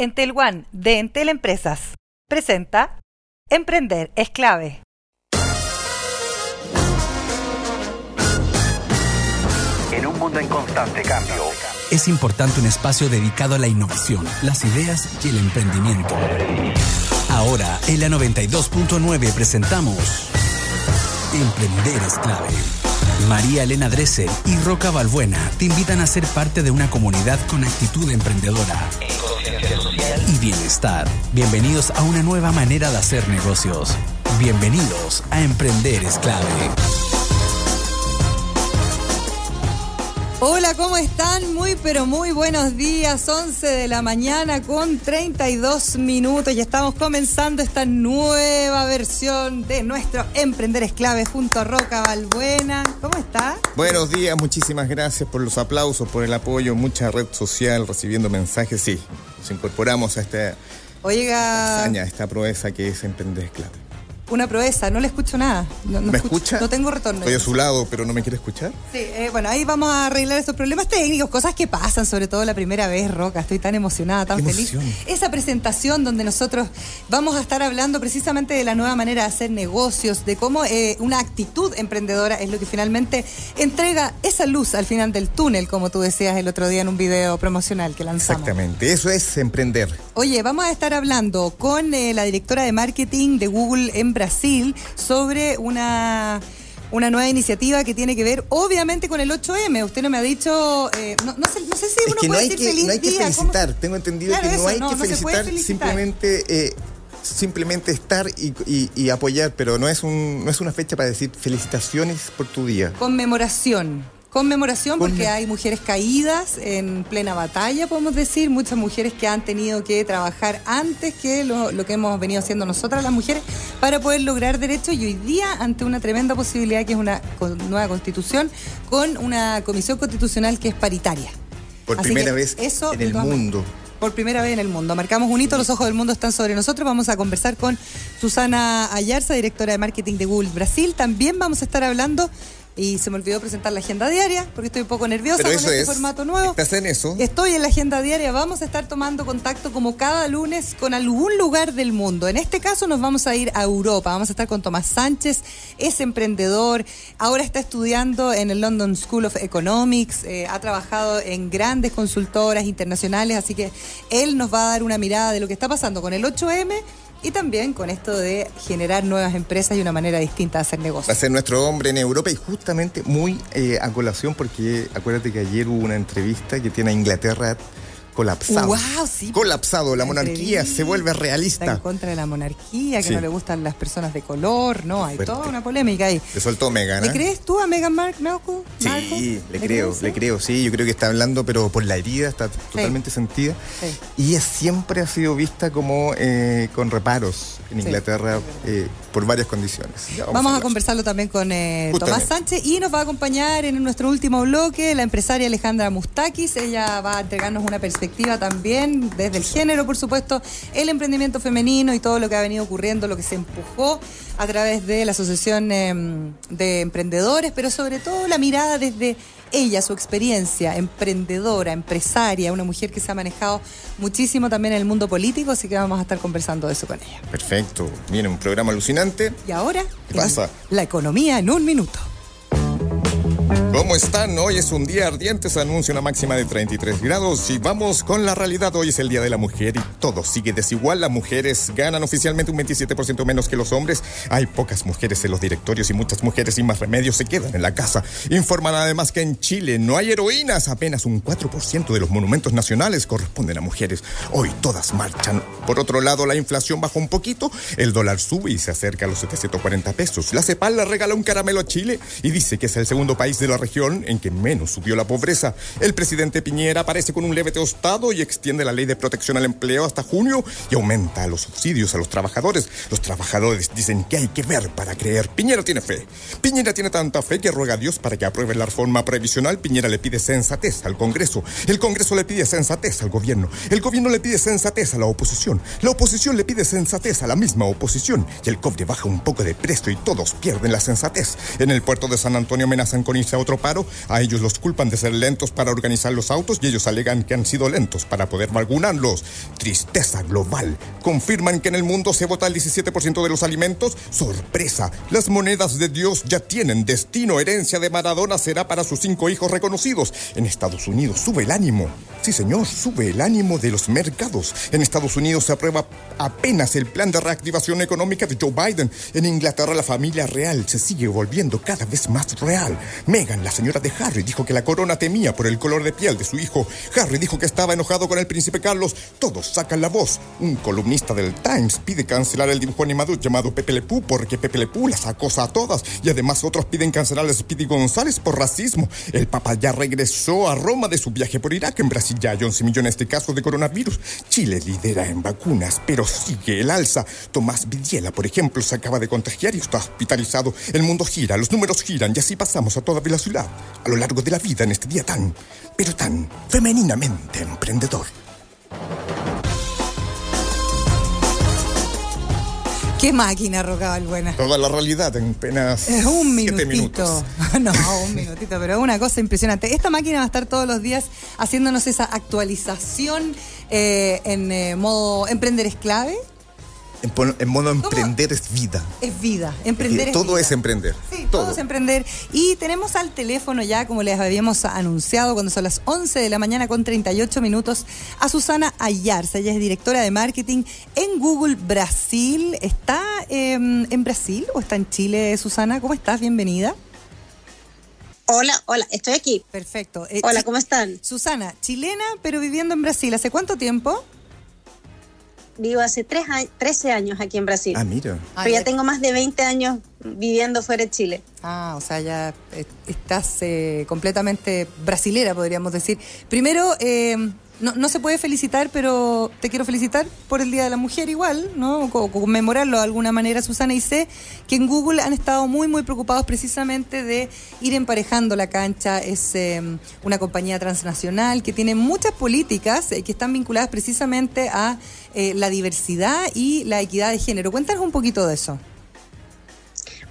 Entel One de Entel Empresas presenta Emprender es clave. En un mundo en constante cambio, Es importante un espacio dedicado a la innovación, las ideas y el emprendimiento. Ahora, en la 92.9 presentamos Emprender es clave. María Elena Dresser y Roca Balbuena te invitan a ser parte de una comunidad con actitud emprendedora y bienestar. Bienvenidos a una nueva manera de hacer negocios. Bienvenidos a Emprender es clave. Hola, ¿cómo están? Muy, pero muy buenos días. 11 de la mañana con 32 minutos y estamos comenzando esta nueva versión de nuestro Emprender es clave junto a Roca Balbuena. ¿Cómo está? Buenos días, muchísimas gracias por los aplausos, por el apoyo, mucha red social recibiendo mensajes. Sí, nos incorporamos a esta Oiga, hazaña, esta proeza que es Emprender es clave. Una proeza, no le escucho nada. No, no ¿Me escucho- escucha? No tengo retorno. Estoy a su lado, pero no me quiere escuchar. Sí, eh, bueno, ahí vamos a arreglar estos problemas técnicos, cosas que pasan, sobre todo la primera vez, Roca. Estoy tan emocionada, tan feliz. Esa presentación donde nosotros vamos a estar hablando precisamente de la nueva manera de hacer negocios, de cómo eh, una actitud emprendedora es lo que finalmente entrega esa luz al final del túnel, como tú decías el otro día en un video promocional que lanzamos. Exactamente, eso es emprender. Oye, vamos a estar hablando con eh, la directora de marketing de Google en Brasil sobre una, una nueva iniciativa que tiene que ver, obviamente, con el 8M. Usted no me ha dicho, eh, no, no sé, no sé si Es uno que no puede hay decir que, feliz no hay que día. ¿cómo? felicitar. Tengo entendido Claro, que no eso, hay no, que no felicitar, felicitar. simplemente eh, simplemente estar y, y- y apoyar, pero no es un no es una fecha para decir felicitaciones por tu día. Conmemoración. Conmemoración porque hay mujeres caídas en plena batalla, podemos decir, muchas mujeres que han tenido que trabajar antes que lo, lo que hemos venido haciendo nosotras las mujeres para poder lograr derechos y hoy día ante una tremenda posibilidad que es una con- nueva constitución con una comisión constitucional que es paritaria. Por Así primera vez eso, en el mundo. por primera vez en el mundo. Marcamos un hito, los ojos del mundo están sobre nosotros. Vamos a conversar con Susana Ayarza, directora de marketing de Google Brasil. También vamos a estar hablando, y se me olvidó presentar la agenda diaria, porque estoy un poco nerviosa Pero con eso este es. formato nuevo. Estás en eso. Estoy en la agenda diaria, vamos a estar tomando contacto como cada lunes con algún lugar del mundo. En este caso nos vamos a ir a Europa, vamos a estar con Tomás Sánchez, es emprendedor, ahora está estudiando en el London School of Economics, eh, ha trabajado en grandes consultoras internacionales, así que él nos va a dar una mirada de lo que está pasando con el 8M y también con esto de generar nuevas empresas y una manera distinta de hacer Va negocios. ser nuestro hombre en Europa y justamente muy eh, a colación porque acuérdate que ayer hubo una entrevista que tiene a Inglaterra colapsado. Wow, sí. Colapsado, la monarquía se vuelve Está en realista. contra de la monarquía, que Sí. no le gustan las personas de color, no, hay Fuerte. toda una polémica ahí. Le soltó Megan, ¿Le ¿eh? crees tú a Meghan Mark-? Markle? Sí, le creo, crees, le creo, sí, yo creo que está hablando, pero por la herida, está totalmente sentida. Y siempre ha sido vista como eh, con reparos en Inglaterra eh, por varias condiciones. Vamos a conversarlo también con eh, Tomás. Sánchez y nos va a acompañar en nuestro último bloque la empresaria Alejandra Mustakis. Ella va a entregarnos una perspectiva también desde el género, por supuesto, el emprendimiento femenino y todo lo que ha venido ocurriendo, lo que se empujó a través de la Asociación eh, de Emprendedores, pero sobre todo la mirada desde ella, su experiencia, emprendedora, empresaria, una mujer que se ha manejado muchísimo también en el mundo político, así que vamos a estar conversando de eso con ella. Perfecto, viene un programa alucinante. Y ahora, ¿Qué pasa? la economía en un minuto. ¿Cómo están? Hoy es un día ardiente, se anuncia una máxima de 33 grados y vamos con la realidad. Hoy es el Día de la Mujer y todo sigue desigual. Las mujeres ganan oficialmente un 27% menos que los hombres. Hay pocas mujeres en los directorios y muchas mujeres sin más remedio se quedan en la casa. Informan además que en Chile no hay heroínas. Apenas un 4% de los monumentos nacionales corresponden a mujeres. Hoy todas marchan. Por otro lado, la inflación bajó un poquito. El dólar sube y se acerca a los 740 pesos. La CEPAL le regala un caramelo a Chile y dice que es el segundo país de la región en que menos subió la pobreza. El presidente Piñera aparece con un leve tostado y extiende la ley de protección al empleo hasta junio y aumenta los subsidios a los trabajadores. Los trabajadores dicen que hay que ver para creer. Piñera tiene fe. Piñera tiene tanta fe que ruega a Dios para que apruebe la reforma previsional. Piñera le pide sensatez al Congreso. El Congreso le pide sensatez al gobierno. El gobierno le pide sensatez a la oposición. La oposición le pide sensatez a la misma oposición. Y el cobre baja un poco de precio y todos pierden la sensatez. En el puerto de San Antonio amenazan con irse a otro otro paro, a ellos los culpan de ser lentos para organizar los autos y ellos alegan que han sido lentos para poder vacunarlos. Tristeza global. Confirman que en el mundo se vota el 17% de los alimentos. Sorpresa. Las monedas de Dios ya tienen destino. Herencia de Maradona será para sus cinco hijos reconocidos. En Estados Unidos sube el ánimo. Sí, señor, sube el ánimo de los mercados. En Estados Unidos se aprueba apenas el plan de reactivación económica de Joe Biden. En Inglaterra la familia real se sigue volviendo cada vez más real. Meghan, la señora de Harry, dijo que la corona temía por el color de piel de su hijo. Harry dijo que estaba enojado con el príncipe Carlos. Todos sacan la voz. Un columnista del Times pide cancelar el dibujo animado llamado Pepe Le Pew porque Pepe Le Pew las acosa a todas. Y además otros piden cancelar a Speedy González por racismo. El Papa ya regresó a Roma de su viaje por Irak. En Brasil hay 11 millones de casos de coronavirus. Chile lidera en vacunas, pero sigue el alza. Tomás Vidiela, por ejemplo, se acaba de contagiar y está hospitalizado. El mundo gira, los números giran y así pasamos a toda velocidad a lo largo de la vida en este día tan, pero tan femeninamente emprendedor. Qué máquina, Rocal, buena. Toda la realidad en apenas Es un siete minutito. minutos. No, un minutito, pero una cosa impresionante. Esta máquina va a estar todos los días haciéndonos esa actualización eh, en eh, modo emprender es clave. En, modo emprender es vida. Es vida. Emprender es todo vida. es emprender. Sí, todo. es emprender. Y tenemos al teléfono ya, como les habíamos anunciado, cuando son las 11 de la mañana con 38 minutos, a Susana Ayarza. Ella es directora de marketing en Google Brasil. ¿Está eh, en Brasil o está en Chile, Susana? ¿Cómo estás? Bienvenida. Hola, hola, estoy aquí. Perfecto. Eh, Hola, ¿cómo están? Susana, chilena, pero viviendo en Brasil. ¿Hace cuánto tiempo? Vivo hace tres a- 13 años aquí en Brasil. Ah, mira. pero ya tengo más de 20 años viviendo fuera de Chile. Ah, o sea, ya eh, estás eh, completamente brasilera, podríamos decir. Primero, eh, no, no se puede felicitar, pero te quiero felicitar por el Día de la Mujer igual, ¿no? Conmemorarlo de alguna manera, Susana. Y sé que en Google han estado muy, muy preocupados precisamente de ir emparejando la cancha. Es eh, una compañía transnacional que tiene muchas políticas eh, que están vinculadas precisamente a eh, la diversidad y la equidad de género. Cuéntanos un poquito de eso.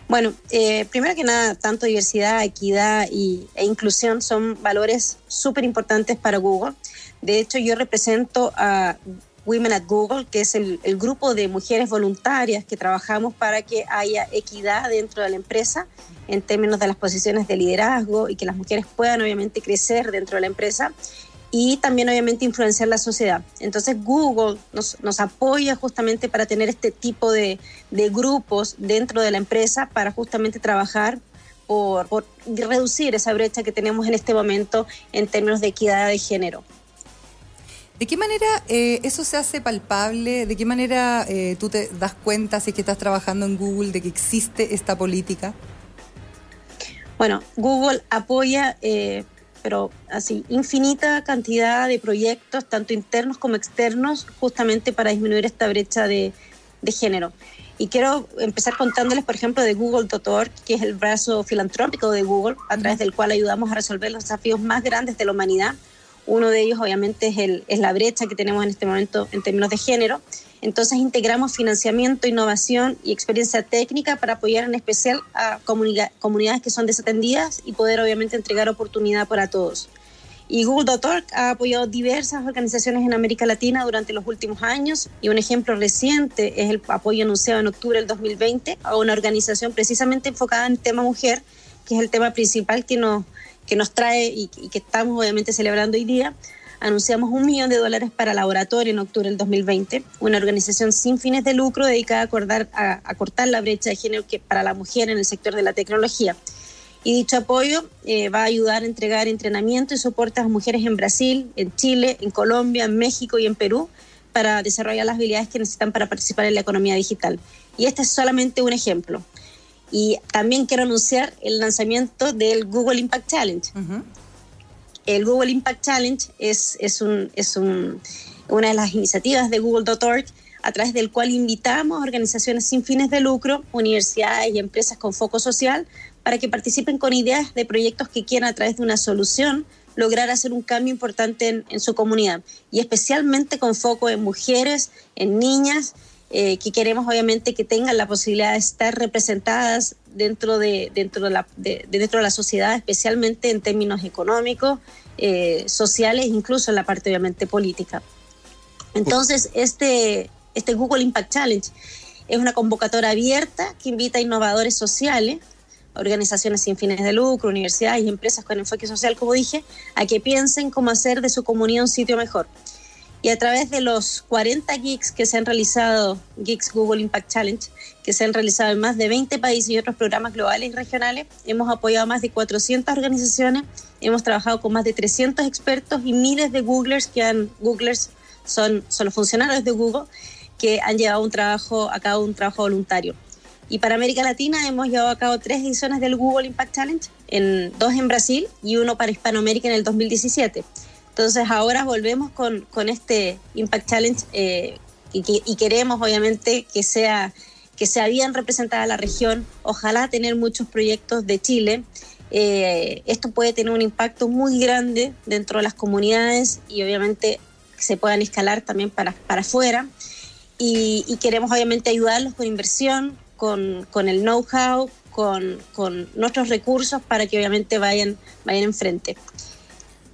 Bueno, eh, primero que nada, tanto diversidad, equidad e inclusión son valores súper importantes para Google. De hecho, yo represento a Women at Google, que es el, grupo de mujeres voluntarias que trabajamos para que haya equidad dentro de la empresa en términos de las posiciones de liderazgo y que las mujeres puedan obviamente crecer dentro de la empresa y también obviamente influenciar la sociedad. Entonces Google nos, apoya justamente para tener este tipo de, de grupos dentro de la empresa para justamente trabajar por, por reducir esa brecha que tenemos en este momento en términos de equidad de género. ¿De qué manera eh, eso se hace palpable? ¿De qué manera eh, tú te das cuenta si es que estás trabajando en Google de que existe esta política? Bueno, Google apoya, eh, pero así, infinita cantidad de proyectos, tanto internos como externos, justamente para disminuir esta brecha de, de género. Y quiero empezar contándoles, por ejemplo, de Google.org, que es el brazo filantrópico de Google, a través del cual ayudamos a resolver los desafíos más grandes de la humanidad. Uno de ellos, obviamente, es, la brecha que tenemos en este momento en términos de género. Entonces, integramos financiamiento, innovación y experiencia técnica para apoyar en especial a comunidades que son desatendidas y poder, obviamente, entregar oportunidad para todos. Y Google.org ha apoyado diversas organizaciones en América Latina durante los últimos años y un ejemplo reciente es el apoyo anunciado en octubre del 2020 a una organización precisamente enfocada en tema mujer, que es el tema principal que nos, que nos trae y, y que estamos obviamente celebrando hoy día. Anunciamos un millón de dólares para Laboratorio en octubre del 2020, una organización sin fines de lucro dedicada a, acordar, a, a cortar la brecha de género que, para la mujer en el sector de la tecnología. Y dicho apoyo eh, va a ayudar a entregar entrenamiento y soporte a las mujeres en Brasil, en Chile, en Colombia, en México y en Perú para desarrollar las habilidades que necesitan para participar en la economía digital. Y este es solamente un ejemplo. Y también quiero anunciar el lanzamiento del Google Impact Challenge. El Google Impact Challenge es, es, un, es un, una de las iniciativas de Google.org a través del cual invitamos a organizaciones sin fines de lucro, universidades y empresas con foco social para que participen con ideas de proyectos que quieran a través de una solución lograr hacer un cambio importante en, en su comunidad y especialmente con foco en mujeres, en niñas, eh, que queremos obviamente que tengan la posibilidad de estar representadas dentro de, dentro de, la, dentro de la sociedad, especialmente en términos económicos, eh, sociales, incluso en la parte obviamente política. Entonces, este, este Google Impact Challenge es una convocatoria abierta que invita a innovadores sociales, organizaciones sin fines de lucro, universidades y empresas con enfoque social, como dije, a que piensen cómo hacer de su comunidad un sitio mejor. Y a través de los 40 geeks que se han realizado, Geeks Google Impact Challenge, que se han realizado en más de 20 países y otros programas globales y regionales, hemos apoyado a más de 400 organizaciones, hemos trabajado con más de 300 expertos y miles de Googlers que han, Googlers son, son los funcionarios de Google, que han llevado un trabajo, a cabo un trabajo voluntario. Y para América Latina hemos llevado a cabo tres ediciones del Google Impact Challenge, en, dos en Brasil y uno para Hispanoamérica en el 2017. Entonces ahora volvemos con, con este Impact Challenge eh, y, queremos obviamente que sea, que sea bien representada la región, ojalá tener muchos proyectos de Chile. Eh, esto puede tener un impacto muy grande dentro de las comunidades y obviamente se puedan escalar también para, para afuera. Y, y queremos obviamente ayudarlos con inversión, con, con el know-how, con, con, nuestros recursos para que obviamente vayan, vayan enfrente.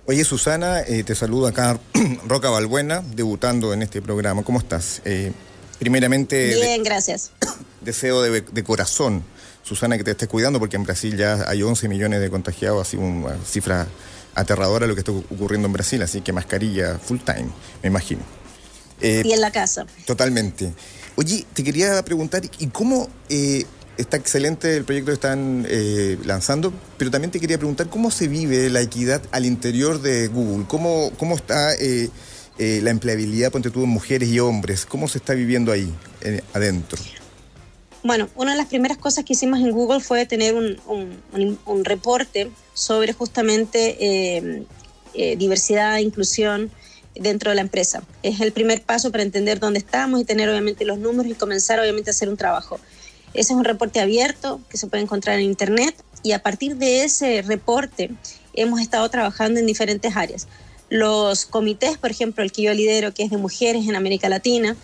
Oye, Susana, eh, te saludo acá, Roca Balbuena, debutando en este programa. ¿Cómo estás? Eh, primeramente... Bien, gracias. Deseo de, corazón, Susana, que te estés cuidando, porque en Brasil ya hay 11 millones de contagiados, así una cifra aterradora lo que está ocurriendo en Brasil, así que mascarilla full time, me imagino. Eh, y en la casa. Totalmente. Oye, te quería preguntar, ¿y cómo está excelente el proyecto que están eh, lanzando, pero también te quería preguntar cómo se vive la equidad al interior de Google, cómo, cómo está eh, eh, la empleabilidad, ponte tú, mujeres y hombres, cómo se está viviendo ahí, adentro. Bueno, una de las primeras cosas que hicimos en Google fue tener un, un, reporte sobre justamente diversidad e inclusión dentro de la empresa. Es el primer paso para entender dónde estamos y tener obviamente los números y comenzar obviamente a hacer un trabajo. Ese es un reporte abierto que se puede encontrar en Internet y a partir de ese reporte hemos estado trabajando en diferentes áreas. Los comités, por ejemplo, el que yo lidero, que es de mujeres en América Latina,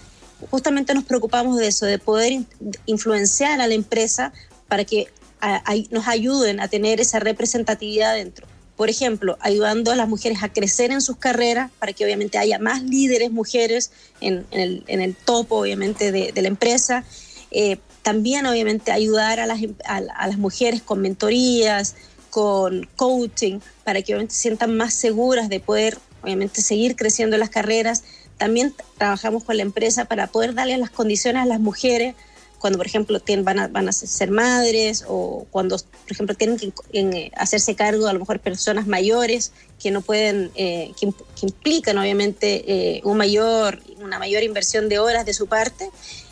justamente nos preocupamos de eso, de poder influenciar a la empresa para que nos ayuden a tener esa representatividad dentro. Por ejemplo, ayudando a las mujeres a crecer en sus carreras para que obviamente haya más líderes mujeres en, el, topo, obviamente, de, la empresa. Eh, también obviamente ayudar a las, a, las mujeres con mentorías, con coaching, para que obviamente se sientan más seguras de poder obviamente seguir creciendo en las carreras. También trabajamos con la empresa para poder darle las condiciones a las mujeres cuando, por ejemplo, tienen, van, a, van a ser madres o cuando, por ejemplo, tienen que eh, hacerse cargo a lo mejor personas mayores que no pueden, eh, que, implican obviamente eh, un mayor, una mayor inversión de horas de su parte.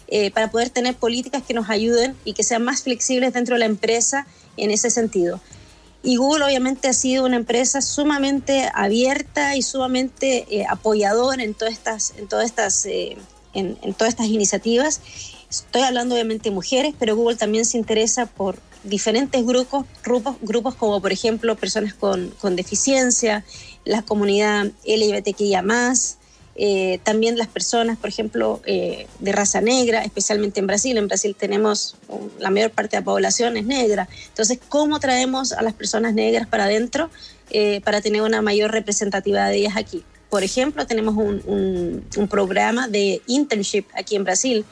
Eh, para poder tener políticas que nos ayuden y que sean más flexibles dentro de la empresa en ese sentido. Y Google obviamente ha sido una empresa sumamente abierta y sumamente eh, apoyadora en todas estas, en todas estas, eh, en, todas estas iniciativas. Estoy hablando obviamente de mujeres, pero Google también se interesa por diferentes grupos, grupos, como por ejemplo personas con, con deficiencia, la comunidad LGBTQIA+, eh, también las personas, por ejemplo, eh, de raza negra, especialmente en Brasil. En Brasil tenemos la mayor parte de la población es negra. Entonces, ¿cómo traemos a las personas negras para adentro eh, para tener una mayor representatividad de ellas aquí? Por ejemplo, tenemos un, un programa de internship aquí en Brasil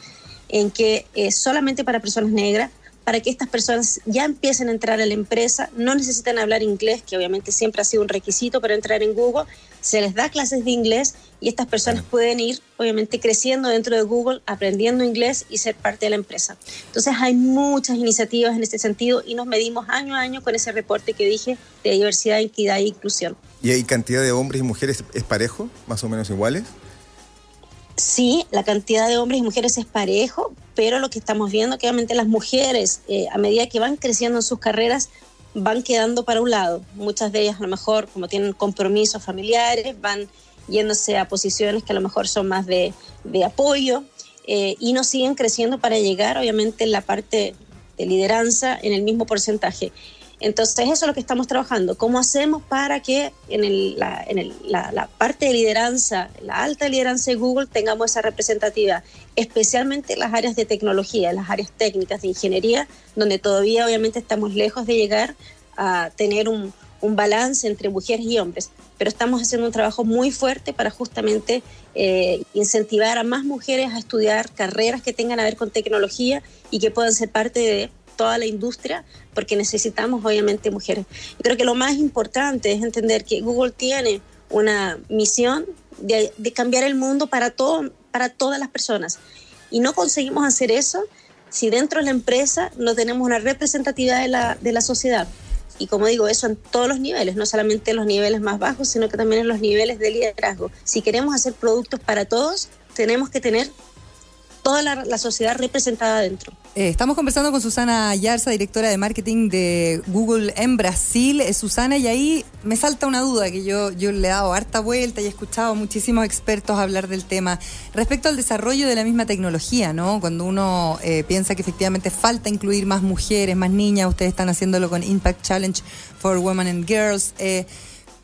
en que solamente para personas negras para que estas personas ya empiecen a entrar a la empresa, no necesitan hablar inglés, que obviamente siempre ha sido un requisito para entrar en Google, se les da clases de inglés y estas personas pueden ir obviamente creciendo dentro de Google, aprendiendo inglés y ser parte de la empresa. Entonces hay muchas iniciativas en este sentido y nos medimos año a año con ese reporte que dije de diversidad, equidad e inclusión. ¿Y hay cantidad de hombres y mujeres es parejo, más o menos iguales? Sí, la cantidad de hombres y mujeres es parejo, pero lo que estamos viendo que obviamente las mujeres, eh, a medida que van creciendo en sus carreras, van quedando para un lado. Muchas de ellas a lo mejor, como tienen compromisos familiares, van yéndose a posiciones que a lo mejor son más de, apoyo eh, y no siguen creciendo para llegar, obviamente, en la parte de lideranza en el mismo porcentaje. Entonces, eso es lo que estamos trabajando. ¿Cómo hacemos para que en, la, en la, parte de lideranza, la alta lideranza de Google, tengamos esa representatividad, especialmente en las áreas de tecnología, en las áreas técnicas de ingeniería, donde todavía obviamente estamos lejos de llegar a tener un, un balance entre mujeres y hombres? Pero estamos haciendo un trabajo muy fuerte para justamente eh, incentivar a más mujeres a estudiar carreras que tengan a ver con tecnología y que puedan ser parte de toda la industria, porque necesitamos obviamente mujeres. Creo que lo más importante es entender que Google tiene una misión de, cambiar el mundo para, todo, para todas las personas. Y no conseguimos hacer eso si dentro de la empresa no tenemos una representatividad de la, de la sociedad. Y como digo, eso en todos los niveles, no solamente en los niveles más bajos, sino que también en los niveles de liderazgo. Si queremos hacer productos para todos, tenemos que tener toda la, sociedad representada dentro. Eh, estamos conversando con Susana Yarza, directora de marketing de Google en Brasil. Eh, Susana, y ahí me salta una duda que yo, yo le he dado harta vuelta y he escuchado a muchísimos expertos hablar del tema respecto al desarrollo de la misma tecnología, ¿no? Cuando uno eh, piensa que efectivamente falta incluir más mujeres, más niñas, ustedes están haciéndolo con Impact Challenge for Women and Girls.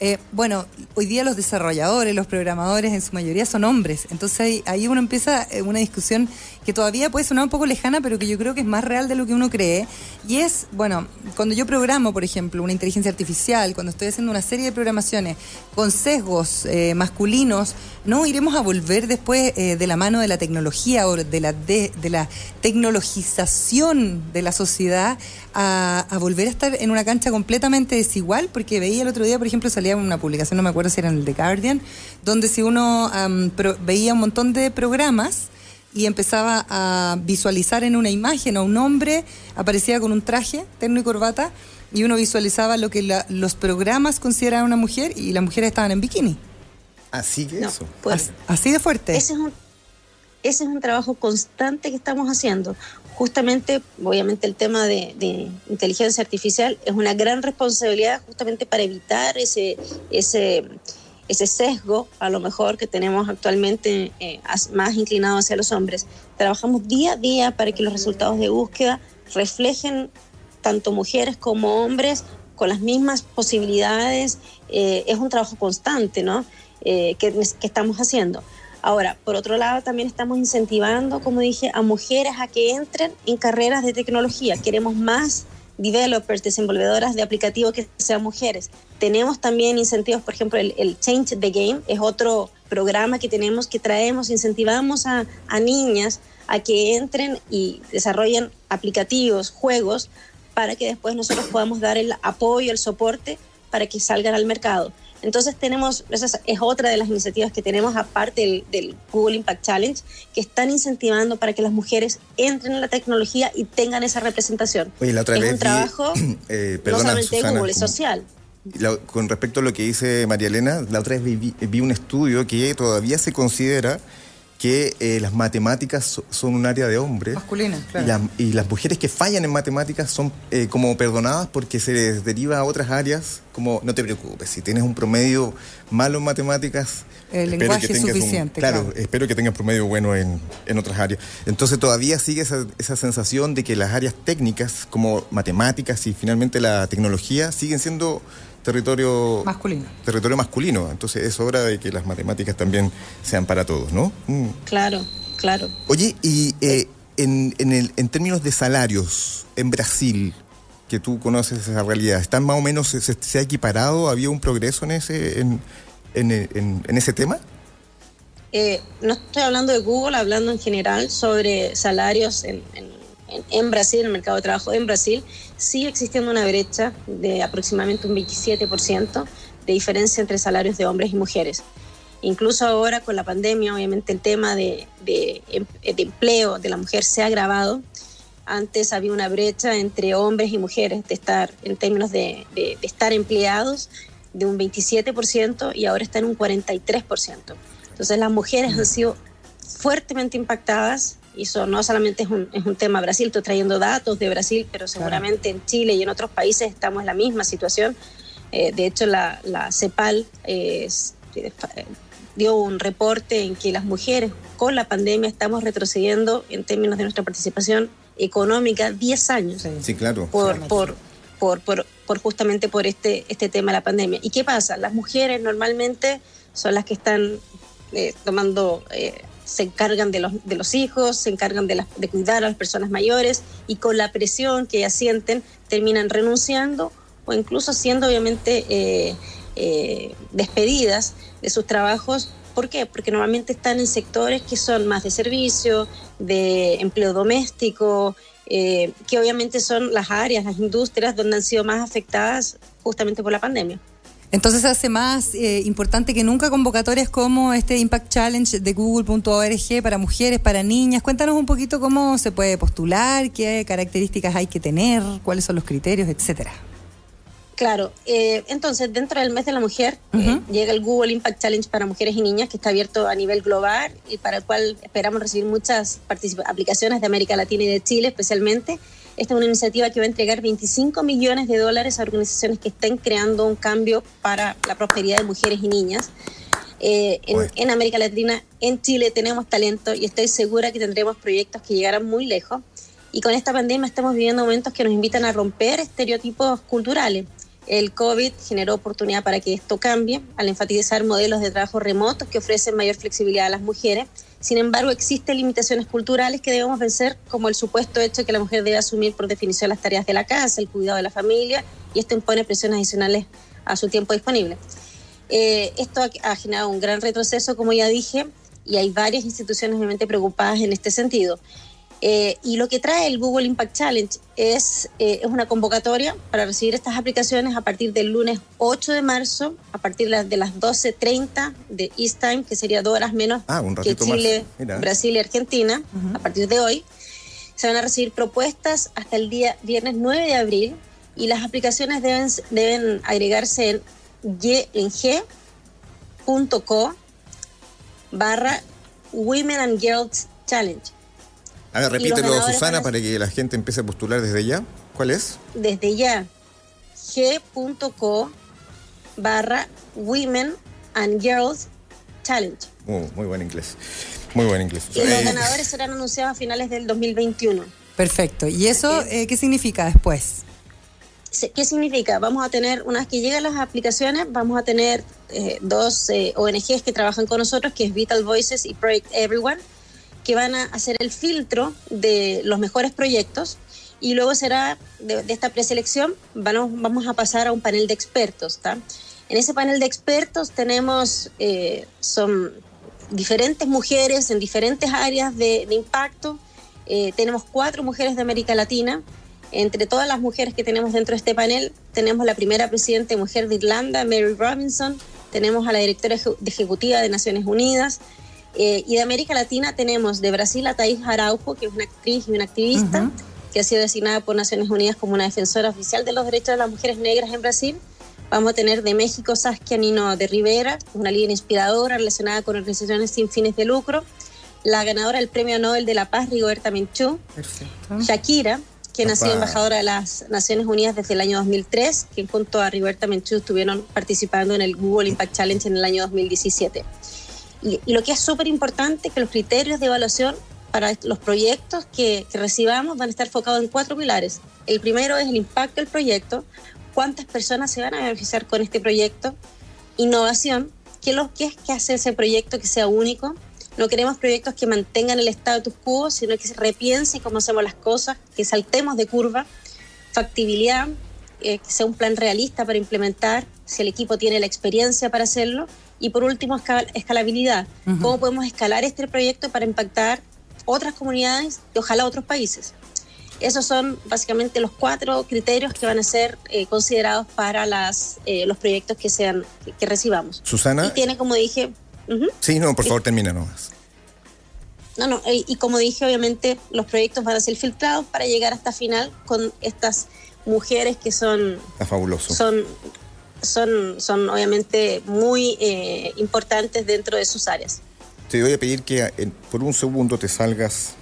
Eh, bueno, hoy día los desarrolladores, los programadores en su mayoría son hombres, entonces ahí, uno empieza eh, una discusión que todavía puede sonar un poco lejana, pero que yo creo que es más real de lo que uno cree. Y es, bueno, cuando yo programo, por ejemplo, una inteligencia artificial, cuando estoy haciendo una serie de programaciones con sesgos eh, masculinos, no iremos a volver después de la mano de la tecnología o de la, de, la tecnologización de la sociedad a, a volver a estar en una cancha completamente desigual, porque veía el otro día, por ejemplo, salía una publicación, no me acuerdo si era en el The Guardian, donde si uno veía un montón de programas y empezaba a visualizar en una imagen a un hombre, aparecía con un traje, terno y corbata, y uno visualizaba lo que los programas consideraban una mujer y las mujeres estaban en bikini. Así que eso. Pues, así de fuerte. Ese es, un, ese es un trabajo constante que estamos haciendo justamente, obviamente el tema de, inteligencia artificial es una gran responsabilidad justamente para evitar ese, ese, sesgo, a lo mejor que tenemos actualmente eh, más inclinado hacia los hombres. Trabajamos día a día para que los resultados de búsqueda reflejen tanto mujeres como hombres con las mismas posibilidades. Eh, es un trabajo constante, ¿no? Eh, que estamos haciendo. Ahora, por otro lado, también estamos incentivando, como dije, a mujeres a que entren en carreras de tecnología. Queremos más developers, desenvolvedoras de aplicativos que sean mujeres. Tenemos también incentivos, por ejemplo, el, Change the Game es otro programa que tenemos que traemos, incentivamos a, a niñas a que entren y desarrollen aplicativos, juegos, para que después nosotros podamos dar el apoyo, el soporte para que salgan al mercado. Entonces tenemos, esa es otra de las iniciativas que tenemos aparte del, Google Impact Challenge, que están incentivando para que las mujeres entren en la tecnología y tengan esa representación. Oye, la otra es vez un trabajo eh, no solamente Google, es social. con respecto a lo que dice María Elena, la otra vez vi un estudio que todavía se considera que eh, las matemáticas son un área de hombres. Masculina, claro. Y, las mujeres que fallan en matemáticas son eh, como perdonadas porque se les deriva a otras áreas, como no te preocupes, si tienes un promedio malo en matemáticas... El lenguaje es suficiente. claro, espero que tengas promedio bueno en, en, otras áreas. Entonces todavía sigue esa, esa sensación de que las áreas técnicas, como matemáticas y finalmente la tecnología, siguen siendo territorio masculino. Territorio masculino. Entonces es hora de que las matemáticas también sean para todos, ¿no? Mm. Claro, claro. Oye, y eh, en, en, el, en términos de salarios, en Brasil, que tú conoces esa realidad, ¿están más o menos, se, ha equiparado? ¿Había un progreso en ese, en, en, en ese tema? Eh, no estoy hablando de Google, hablando en general sobre salarios en, en, Brasil, en el mercado de trabajo en Brasil, sigue existiendo una brecha de aproximadamente un 27% de diferencia entre salarios de hombres y mujeres. Incluso ahora con la pandemia, obviamente el tema de, de, empleo de la mujer se ha agravado. Antes había una brecha entre hombres y mujeres de estar, en términos de, de estar empleados, de un 27% y ahora está en un 43%. Entonces las mujeres han sido fuertemente impactadas y eso no solamente es un, es un tema Brasil, estoy trayendo datos de Brasil, pero seguramente en Chile y en otros países estamos en la misma situación. Eh, de hecho, la, la CEPAL eh, dio un reporte en que las mujeres con la pandemia estamos retrocediendo en términos de nuestra participación económica 10 años. Sí, claro. Por, por, por, por, por justamente por este, este tema de la pandemia. ¿Y qué pasa? Las mujeres normalmente son las que están eh, tomando, eh, se encargan de los, de los hijos, se encargan de, cuidar a las personas mayores y con la presión que ellas sienten terminan renunciando o incluso siendo obviamente eh, despedidas de sus trabajos. ¿Por qué? Porque normalmente están en sectores que son más de servicio, de empleo doméstico, eh, que obviamente son las áreas, las industrias donde han sido más afectadas justamente por la pandemia. Entonces hace más eh, importante que nunca convocatorias como este Impact Challenge de google.org para mujeres, para niñas. Cuéntanos un poquito cómo se puede postular, qué características hay que tener, cuáles son los criterios, etcétera. Claro, eh, entonces dentro del mes de la mujer eh, llega el Google Impact Challenge para mujeres y niñas que está abierto a nivel global y para el cual esperamos recibir muchas aplicaciones de América Latina y de Chile especialmente. Esta es una iniciativa que va a entregar 25 millones de dólares a organizaciones que estén creando un cambio para la prosperidad de mujeres y niñas. Eh, en, en, América Latina, en Chile tenemos talento y estoy segura que tendremos proyectos que llegarán muy lejos. Y con esta pandemia estamos viviendo momentos que nos invitan a romper estereotipos culturales. El COVID generó oportunidad para que esto cambie al enfatizar modelos de trabajo remotos que ofrecen mayor flexibilidad a las mujeres. Sin embargo, existen limitaciones culturales que debemos vencer, como el supuesto hecho de que la mujer debe asumir por definición las tareas de la casa, el cuidado de la familia, y esto impone presiones adicionales a su tiempo disponible. Eh, esto ha, generado un gran retroceso, como ya dije, y hay varias instituciones obviamente preocupadas en este sentido. Eh, y lo que trae el Google Impact Challenge es, eh, es una convocatoria para recibir estas aplicaciones a partir del lunes 8 de marzo, a partir de las 12.30 de East Time, que sería dos horas menos ah, que Chile, Brasil y Argentina, a partir de hoy. Se van a recibir propuestas hasta el día viernes 9 de abril y las aplicaciones deben, deben agregarse en, g.co barra Women and Girls Challenge. A ver, repítelo, Susana, para que la gente empiece a postular desde ya. ¿Cuál es? Desde ya. g.co barra Women and Girls Challenge. muy buen inglés. Muy buen inglés. Y los ganadores serán anunciados a finales del 2021. Perfecto. ¿Y eso eh, qué significa después? ¿Qué significa? Vamos a tener, una vez que lleguen las aplicaciones, vamos a tener eh, dos eh, ONGs que trabajan con nosotros, que es Vital Voices y Project Everyone que van a hacer el filtro de los mejores proyectos y luego será de, esta preselección vamos, vamos a pasar a un panel de expertos. En ese panel de expertos tenemos, eh, son diferentes mujeres en diferentes áreas de, impacto. Eh, tenemos cuatro mujeres de América Latina. Entre todas las mujeres que tenemos dentro de este panel, tenemos la primera presidenta mujer de Irlanda, Mary Robinson, tenemos a la directora ejecutiva de Naciones Unidas, eh, y de América Latina tenemos de Brasil a Thais Araujo, que es una actriz y una activista, que ha sido designada por Naciones Unidas como una defensora oficial de los derechos de las mujeres negras en Brasil. Vamos a tener de México Saskia Nino de Rivera, una líder inspiradora relacionada con organizaciones sin fines de lucro. La ganadora del Premio Nobel de la Paz, Rigoberta Menchú. Shakira, quien ha sido embajadora de las Naciones Unidas desde el año 2003, quien junto a Rigoberta Menchú estuvieron participando en el Google Impact Challenge en el año 2017. Y, lo que es súper importante es que los criterios de evaluación para los proyectos que, recibamos van a estar enfocados en cuatro pilares. El primero es el impacto del proyecto, cuántas personas se van a beneficiar con este proyecto, innovación, qué, lo, qué es que hace ese proyecto que sea único. No queremos proyectos que mantengan el status quo, sino que se repiense cómo hacemos las cosas, que saltemos de curva, factibilidad, eh, que sea un plan realista para implementar, si el equipo tiene la experiencia para hacerlo, y por último, escalabilidad. ¿Cómo podemos escalar este proyecto para impactar otras comunidades y ojalá otros países? Esos son básicamente los cuatro criterios que van a ser eh, considerados para las, eh, los proyectos que, sean, que, recibamos. Susana. Y tiene, como dije... Sí, no, por favor, termina nomás. No, no, y, y, como dije, obviamente los proyectos van a ser filtrados para llegar hasta final con estas mujeres que son... Está fabuloso. Son son, son obviamente muy eh, importantes dentro de sus áreas. Te voy a pedir que eh, por un segundo te salgas,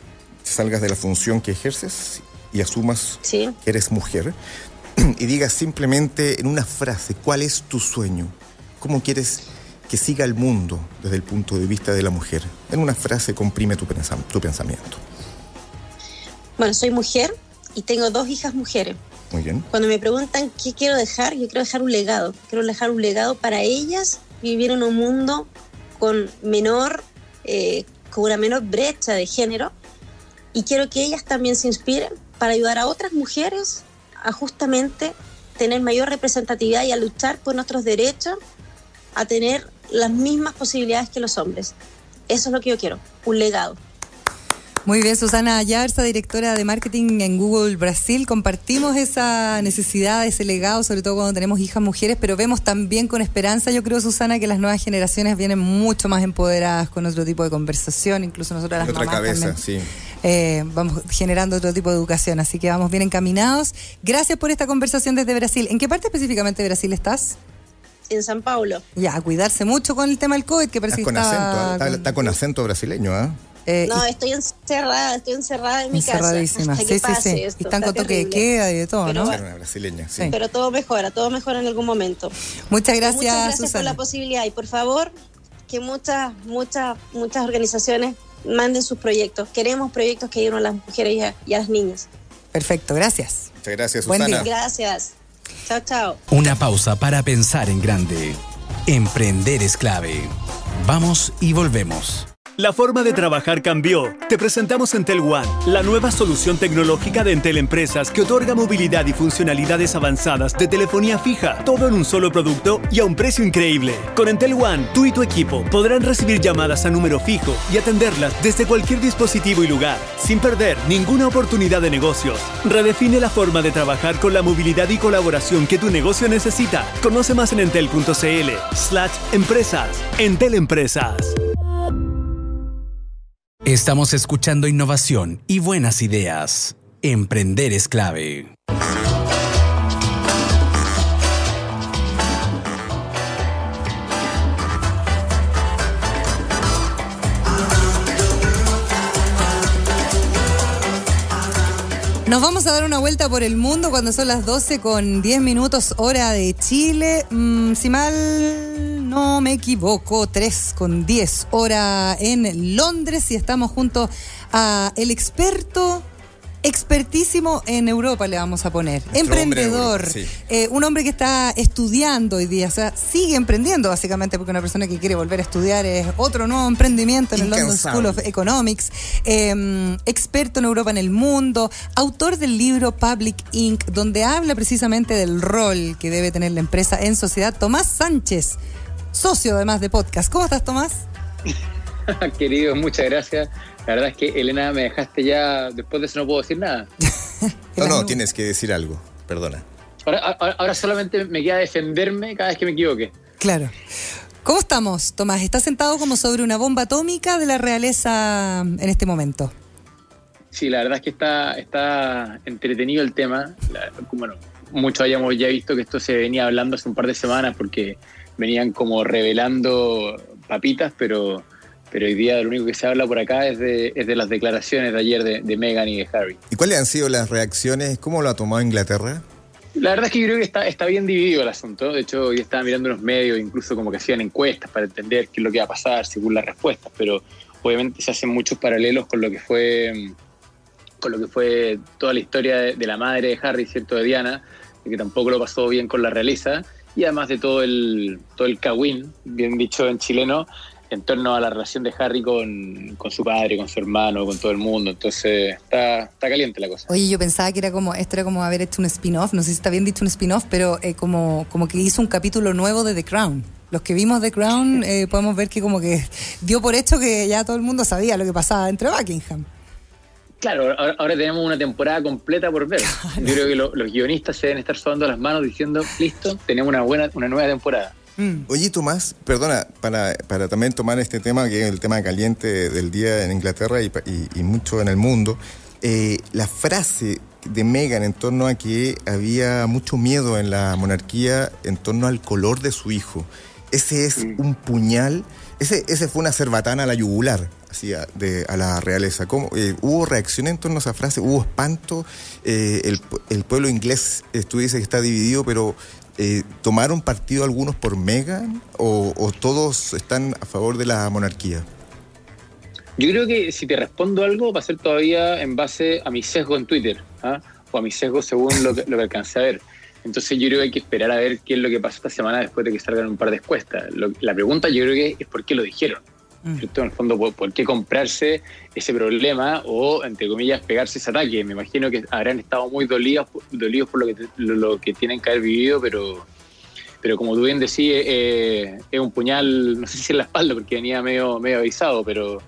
salgas de la función que ejerces y asumas que eres mujer y digas simplemente en una frase cuál es tu sueño, cómo quieres que siga el mundo desde el punto de vista de la mujer. En una frase comprime tu, tu pensamiento. Bueno, soy mujer y tengo dos hijas mujeres Muy bien. Cuando me preguntan qué quiero dejar, yo quiero dejar un legado. Quiero dejar un legado para ellas vivir en un mundo con menor, eh, con una menor brecha de género. Y quiero que ellas también se inspiren para ayudar a otras mujeres a justamente tener mayor representatividad y a luchar por nuestros derechos, a tener las mismas posibilidades que los hombres. Eso es lo que yo quiero, un legado. Muy bien, Susana Ayarza, directora de marketing en Google Brasil. Compartimos esa necesidad, ese legado, sobre todo cuando tenemos hijas mujeres, pero vemos también con esperanza, yo creo, Susana, que las nuevas generaciones vienen mucho más empoderadas con otro tipo de conversación, incluso nosotras las Otra mamás cabeza, también, sí. eh, vamos generando otro tipo de educación, así que vamos bien encaminados. Gracias por esta conversación desde Brasil. ¿En qué parte específicamente de Brasil estás? En San Paulo. Ya, a cuidarse mucho con el tema del COVID, que parece Estás que con está, acento, está, está con acento brasileño, ¿ah? eh, No, y- estoy encerrada, estoy encerrada en mi casa. encerradísima. hasta Sí, que sí, pase sí. esto, Y están está con toque de queda y de todo, Pero ¿no? bueno. Brasileña, sí. Sí. Pero todo mejora, todo mejora en algún momento. Muchas gracias, Muchas gracias por la posibilidad y por favor que muchas, muchas, muchas organizaciones manden sus proyectos. Queremos proyectos que ayuden a las mujeres y a, y a las niñas. Perfecto, gracias. Muchas gracias, Buen Susana. día. Gracias. Chao, chao. Una pausa para pensar en grande. Emprender es clave. Vamos y volvemos. La forma de trabajar cambió. Te presentamos Entel One, la nueva solución tecnológica de Entel Empresas que otorga movilidad y funcionalidades avanzadas de telefonía fija, todo en un solo producto y a un precio increíble. Con Entel One, tú y tu equipo podrán recibir llamadas a número fijo y atenderlas desde cualquier dispositivo y lugar, sin perder ninguna oportunidad de negocios. Redefine la forma de trabajar con la movilidad y colaboración que tu negocio necesita. Conoce más en entel.cl slash empresas. Entel Empresas. Estamos escuchando innovación y buenas ideas. Emprender es clave. Nos vamos a dar una vuelta por el mundo cuando son las 12 con 10 minutos hora de Chile. Mm, si mal no me equivoco, 3 con 10 hora en Londres y estamos junto a el experto expertísimo en Europa le vamos a poner. Nuestro Emprendedor. hombre Eh, un hombre que está estudiando hoy día, o sea, sigue emprendiendo básicamente porque una persona que quiere volver a estudiar es otro nuevo emprendimiento en el London School of Economics, eh, experto en Europa en el mundo, autor del libro Public Inc., donde habla precisamente del rol que debe tener la empresa en sociedad. Tomás Sánchez, socio además de podcast. ¿Cómo estás, Tomás? Querido, muchas gracias. La verdad es que Elena me dejaste ya, después de eso no puedo decir nada. No, no, tienes que decir algo. Perdona. Ahora, ahora, ahora solamente me queda defenderme cada vez que me equivoque. Claro. ¿Cómo estamos, Tomás? ¿Estás sentado como sobre una bomba atómica de la realeza en este momento? Sí, la verdad es que está, está entretenido el tema. La- bueno, muchos hayamos ya visto que esto se venía hablando hace un par de semanas porque venían como revelando papitas, pero, pero hoy día lo único que se habla por acá es de, es de las declaraciones de ayer de, de Meghan y de Harry. ¿Y cuáles han sido las reacciones? ¿Cómo lo ha tomado Inglaterra? La verdad es que yo creo que está, está bien dividido el asunto. De hecho, yo estaba mirando unos medios, incluso como que hacían encuestas para entender qué es lo que va a pasar según las respuestas, pero obviamente se hacen muchos paralelos con lo que fue con lo que fue toda la historia de, de la madre de Harry, cierto, de Diana, de que tampoco lo pasó bien con la realeza, y además de todo el todo el cagüín, bien dicho en chileno, en torno a la relación de Harry con, con su padre, con su hermano, con todo el mundo. Entonces, está, está caliente la cosa. Oye, yo pensaba que era como, esto era como haber hecho un spin-off, no sé si está bien dicho un spin-off, pero eh, como, como que hizo un capítulo nuevo de The Crown. Los que vimos The Crown eh, podemos ver que como que dio por hecho que ya todo el mundo sabía lo que pasaba dentro de Buckingham. Claro, ahora, ahora tenemos una temporada completa por ver. Yo creo que lo- los guionistas se deben estar sudando las manos diciendo, listo, tenemos una buena, una nueva temporada. Mm. Oye, Tomás, perdona, para, para también tomar este tema, que es el tema caliente del día en Inglaterra y, pa- y- y mucho en el mundo, eh, la frase de Meghan en torno a que había mucho miedo en la monarquía en torno al color de su hijo. Ese es un puñal, ese, ese fue una cerbatana a la yugular, así, a, la realeza. ¿Cómo, eh, ¿Hubo reacción en torno a esa frase? ¿Hubo espanto? Eh, el, pu- el pueblo inglés, eh, tú dices que está dividido, pero ¿tomaron partido algunos por Meghan o, todos están a favor de la monarquía? Yo creo que si te respondo algo va a ser todavía en base a mi sesgo en Twitter. ¿ah? o a mi sesgo según lo que, lo alcancé a ver. Entonces yo creo que hay que esperar a ver qué es lo que pasa esta semana después de que salgan un par de encuestas. La pregunta yo creo que es por qué lo dijeron. Mm. ¿cierto? En el fondo, ¿por, por qué comprarse ese problema o, entre comillas, pegarse ese ataque? Me imagino que habrán estado muy dolidos, dolidos por lo que, lo, lo que tienen que haber vivido, pero, pero como tú bien decís, eh, es un puñal, no sé si en la espalda, porque venía medio, medio avisado, pero,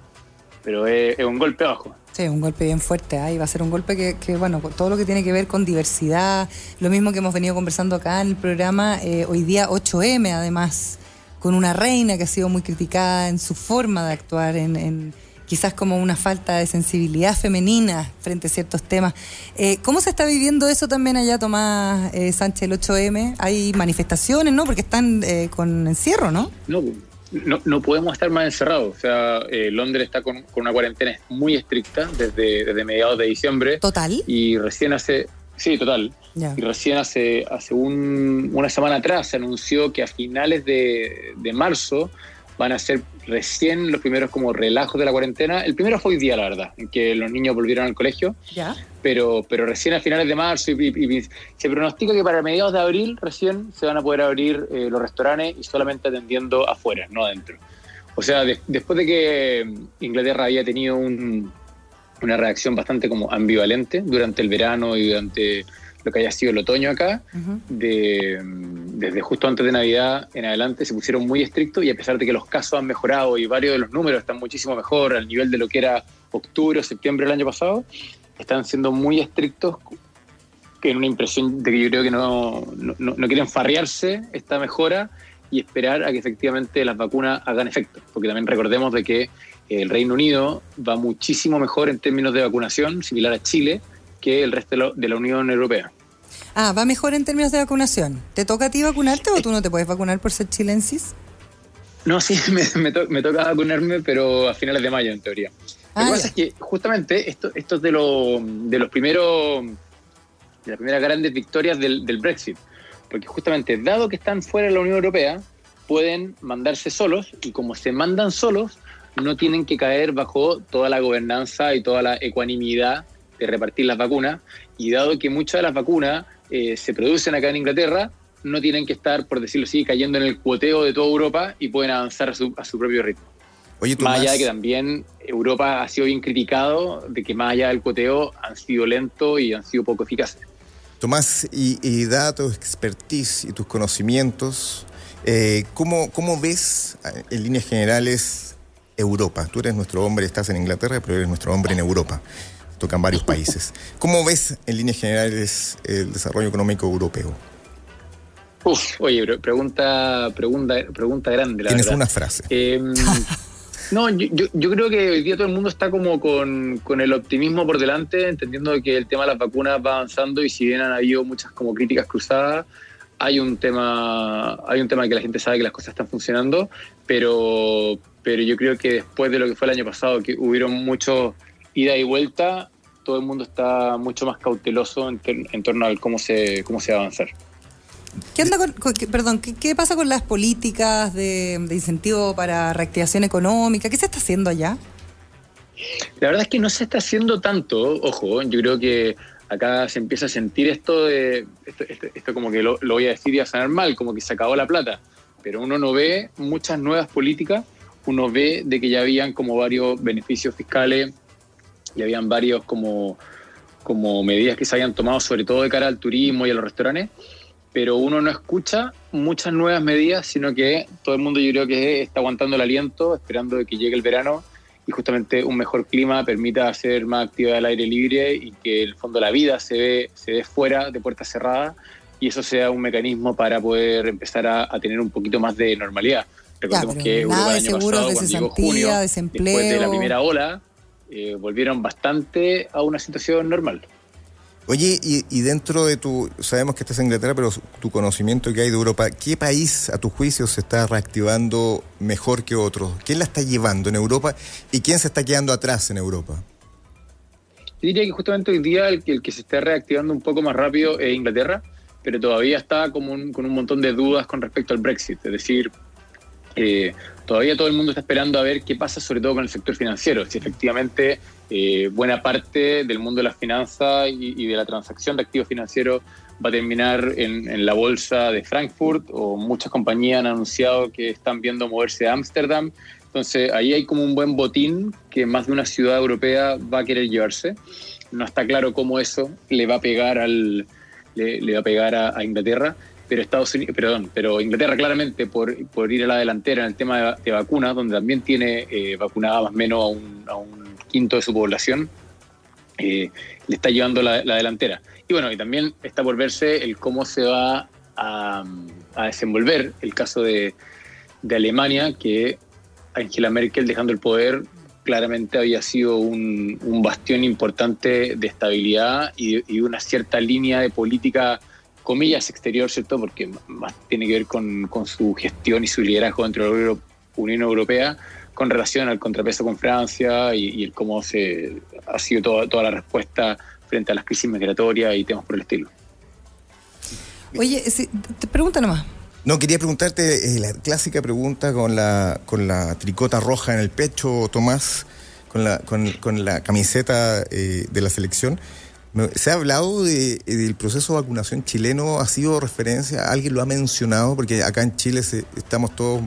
pero es, es un golpe abajo. Sí, un golpe bien fuerte. Ahí va a ser un golpe que, que, bueno, todo lo que tiene que ver con diversidad, lo mismo que hemos venido conversando acá en el programa, eh, hoy día 8M además, con una reina que ha sido muy criticada en su forma de actuar, en, en quizás como una falta de sensibilidad femenina frente a ciertos temas. Eh, ¿Cómo se está viviendo eso también allá, Tomás eh, Sánchez, el 8M? Hay manifestaciones, ¿no? Porque están eh, con encierro, ¿no? No, no, no podemos estar más encerrados. O sea, eh, Londres está con, con una cuarentena muy estricta desde, desde mediados de diciembre. Total. Y recién hace, sí, total. Ya. Y recién hace, hace un- una semana atrás se anunció que a finales de, de marzo van a ser recién los primeros como relajos de la cuarentena. El primero fue hoy día, la verdad, en que los niños volvieron al colegio, Ya. pero, pero recién a finales de marzo y, y- y se pronostica que para mediados de abril recién se van a poder abrir eh, los restaurantes y solamente atendiendo afuera, no adentro. O sea, de- después de que Inglaterra había tenido un- una reacción bastante como ambivalente durante el verano y durante lo que haya sido el otoño acá, de, desde justo antes de Navidad en adelante se pusieron muy estrictos y a pesar de que los casos han mejorado y varios de los números están muchísimo mejor al nivel de lo que era octubre o septiembre del año pasado, están siendo muy estrictos que en una impresión de que yo creo que no, no, no- no quieren farrearse esta mejora y esperar a que efectivamente las vacunas hagan efecto. Porque también recordemos de que el Reino Unido va muchísimo mejor en términos de vacunación, similar a Chile, que el resto de la- Unión Europea. Ah, va mejor en términos de vacunación. ¿Te toca a ti vacunarte o tú no te puedes vacunar por ser chilensis? No, sí, me, me, to- me toca vacunarme, pero a finales de mayo, en teoría. Lo Ah, que ya. pasa es que justamente esto, esto es de, lo- de los primeros, de las primeras grandes victorias del, del Brexit. Porque justamente, dado que están fuera de la Unión Europea, pueden mandarse solos y como se mandan solos, no tienen que caer bajo toda la gobernanza y toda la ecuanimidad de repartir las vacunas. Y dado que muchas de las vacunas eh, se producen acá en Inglaterra, no tienen que estar, por decirlo así, cayendo en el cuoteo de toda Europa y pueden avanzar a su, a su propio ritmo. Oye, Más allá de que también Europa ha sido bien criticado, de que más allá del cuoteo han sido lentos y han sido poco eficaces. Tomás, y, y tu expertise y tus conocimientos, eh, ¿cómo, ¿cómo ves en líneas generales Europa? Tú eres nuestro hombre, estás en Inglaterra, pero eres nuestro hombre en Europa. Tocan varios países. ¿Cómo ves en líneas generales el desarrollo económico europeo? Uf, oye, pre- pregunta, pregunta, pregunta grande, la Tienes verdad. una frase. Eh, no, yo, yo, yo creo que hoy día todo el mundo está como con, con el optimismo por delante, entendiendo que el tema de las vacunas va avanzando y si bien han habido muchas como críticas cruzadas, hay un tema, hay un tema que la gente sabe que las cosas están funcionando, pero, pero yo creo que después de lo que fue el año pasado, que hubieron mucho ida y vuelta, todo el mundo está mucho más cauteloso en, ter- en torno al cómo se, cómo se va a avanzar. ¿Qué anda con, con- qué- perdón, ¿qué, qué pasa con las políticas de, de incentivo para reactivación económica? ¿Qué se está haciendo allá? La verdad es que no se está haciendo tanto, ojo, yo creo que acá se empieza a sentir esto de, esto, esto- esto como que lo, lo voy a decir y a sonar mal, como que se acabó la plata, pero uno no ve muchas nuevas políticas, uno ve de que ya habían como varios beneficios fiscales, y habían varios como, como medidas que se habían tomado sobre todo de cara al turismo y a los restaurantes, pero uno no escucha muchas nuevas medidas, sino que todo el mundo yo creo que está aguantando el aliento, esperando de que llegue el verano y justamente un mejor clima permita hacer más actividad al aire libre y que el fondo la vida se ve, se ve fuera de puertas cerradas y eso sea un mecanismo para poder empezar a, a tener un poquito más de normalidad. Recordemos pero que Europa de el año pasado, de cuando llegó junio, desempleo. después de la primera ola, eh, volvieron bastante a una situación normal. Oye, y, y dentro de tu, sabemos que estás en Inglaterra, pero tu conocimiento que hay de Europa, ¿qué país a tu juicio se está reactivando mejor que otros? ¿Quién la está llevando en Europa y quién se está quedando atrás en Europa? Yo diría que justamente hoy día el, que- el que se está reactivando un poco más rápido es Inglaterra, pero todavía está como un- con un montón de dudas con respecto al Brexit. Es decir, eh, todavía todo el mundo está esperando a ver qué pasa, sobre todo con el sector financiero, si efectivamente eh, buena parte del mundo de las finanzas y, de la transacción de activos financieros va a terminar en, la bolsa de Frankfurt o muchas compañías han anunciado que están viendo moverse a Ámsterdam. Entonces ahí hay como un buen botín que más de una ciudad europea va a querer llevarse. No está claro cómo eso le va a pegar al le, va a pegar a Inglaterra pero Estados Unidos, perdón, pero Inglaterra claramente por, por, ir a la delantera en el tema de, vacunas, donde también tiene eh, vacunada más o menos a un, quinto de su población, eh, le está llevando la, delantera. Y bueno, y también está por verse el cómo se va a, desenvolver el caso de, de, Alemania, que Angela Merkel dejando el poder claramente había sido un, bastión importante de estabilidad y una cierta línea de política comillas, exterior, ¿cierto? Porque más tiene que ver con, con su gestión y su liderazgo dentro de la Unión Europea con relación al contrapeso con Francia y, el cómo se ha sido toda, toda la respuesta frente a las crisis migratorias y temas por el estilo. Oye, te pregunta nomás. No, quería preguntarte eh, la clásica pregunta con la, con la tricota roja en el pecho, Tomás, con la, con, con la camiseta eh, de la selección. Se ha hablado del proceso de vacunación chileno, ha sido referencia, alguien lo ha mencionado, porque acá en Chile estamos todos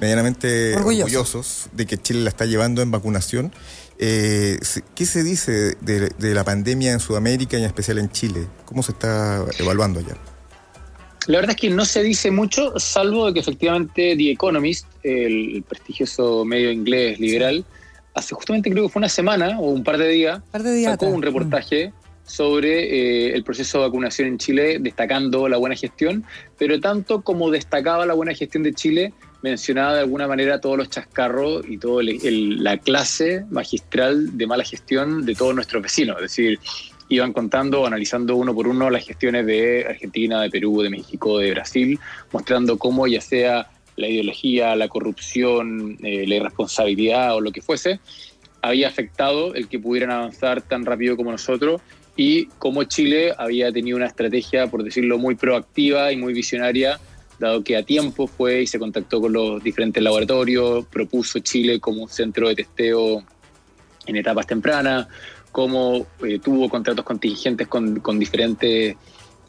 medianamente orgullosos de que Chile la está llevando en vacunación. Eh, ¿Qué se dice de, la pandemia en Sudamérica y en especial en Chile? ¿Cómo se está evaluando allá? La verdad es que no se dice mucho, salvo de que efectivamente The Economist, el prestigioso medio inglés liberal, hace justamente creo que fue una semana o un par de días, sacó un reportaje sobre eh, el proceso de vacunación en Chile, destacando la buena gestión, pero tanto como destacaba la buena gestión de Chile, mencionaba de alguna manera todos los chascarros y toda la clase magistral de mala gestión de todos nuestros vecinos. Es decir, iban contando, analizando uno por uno las gestiones de Argentina, de Perú, de México, de Brasil, mostrando cómo ya sea la ideología, la corrupción, eh, la irresponsabilidad o lo que fuese, había afectado el que pudieran avanzar tan rápido como nosotros y cómo Chile había tenido una estrategia, por decirlo, muy proactiva y muy visionaria, dado que a tiempo fue y se contactó con los diferentes laboratorios, propuso Chile como un centro de testeo en etapas tempranas, cómo eh, tuvo contratos contingentes con, diferentes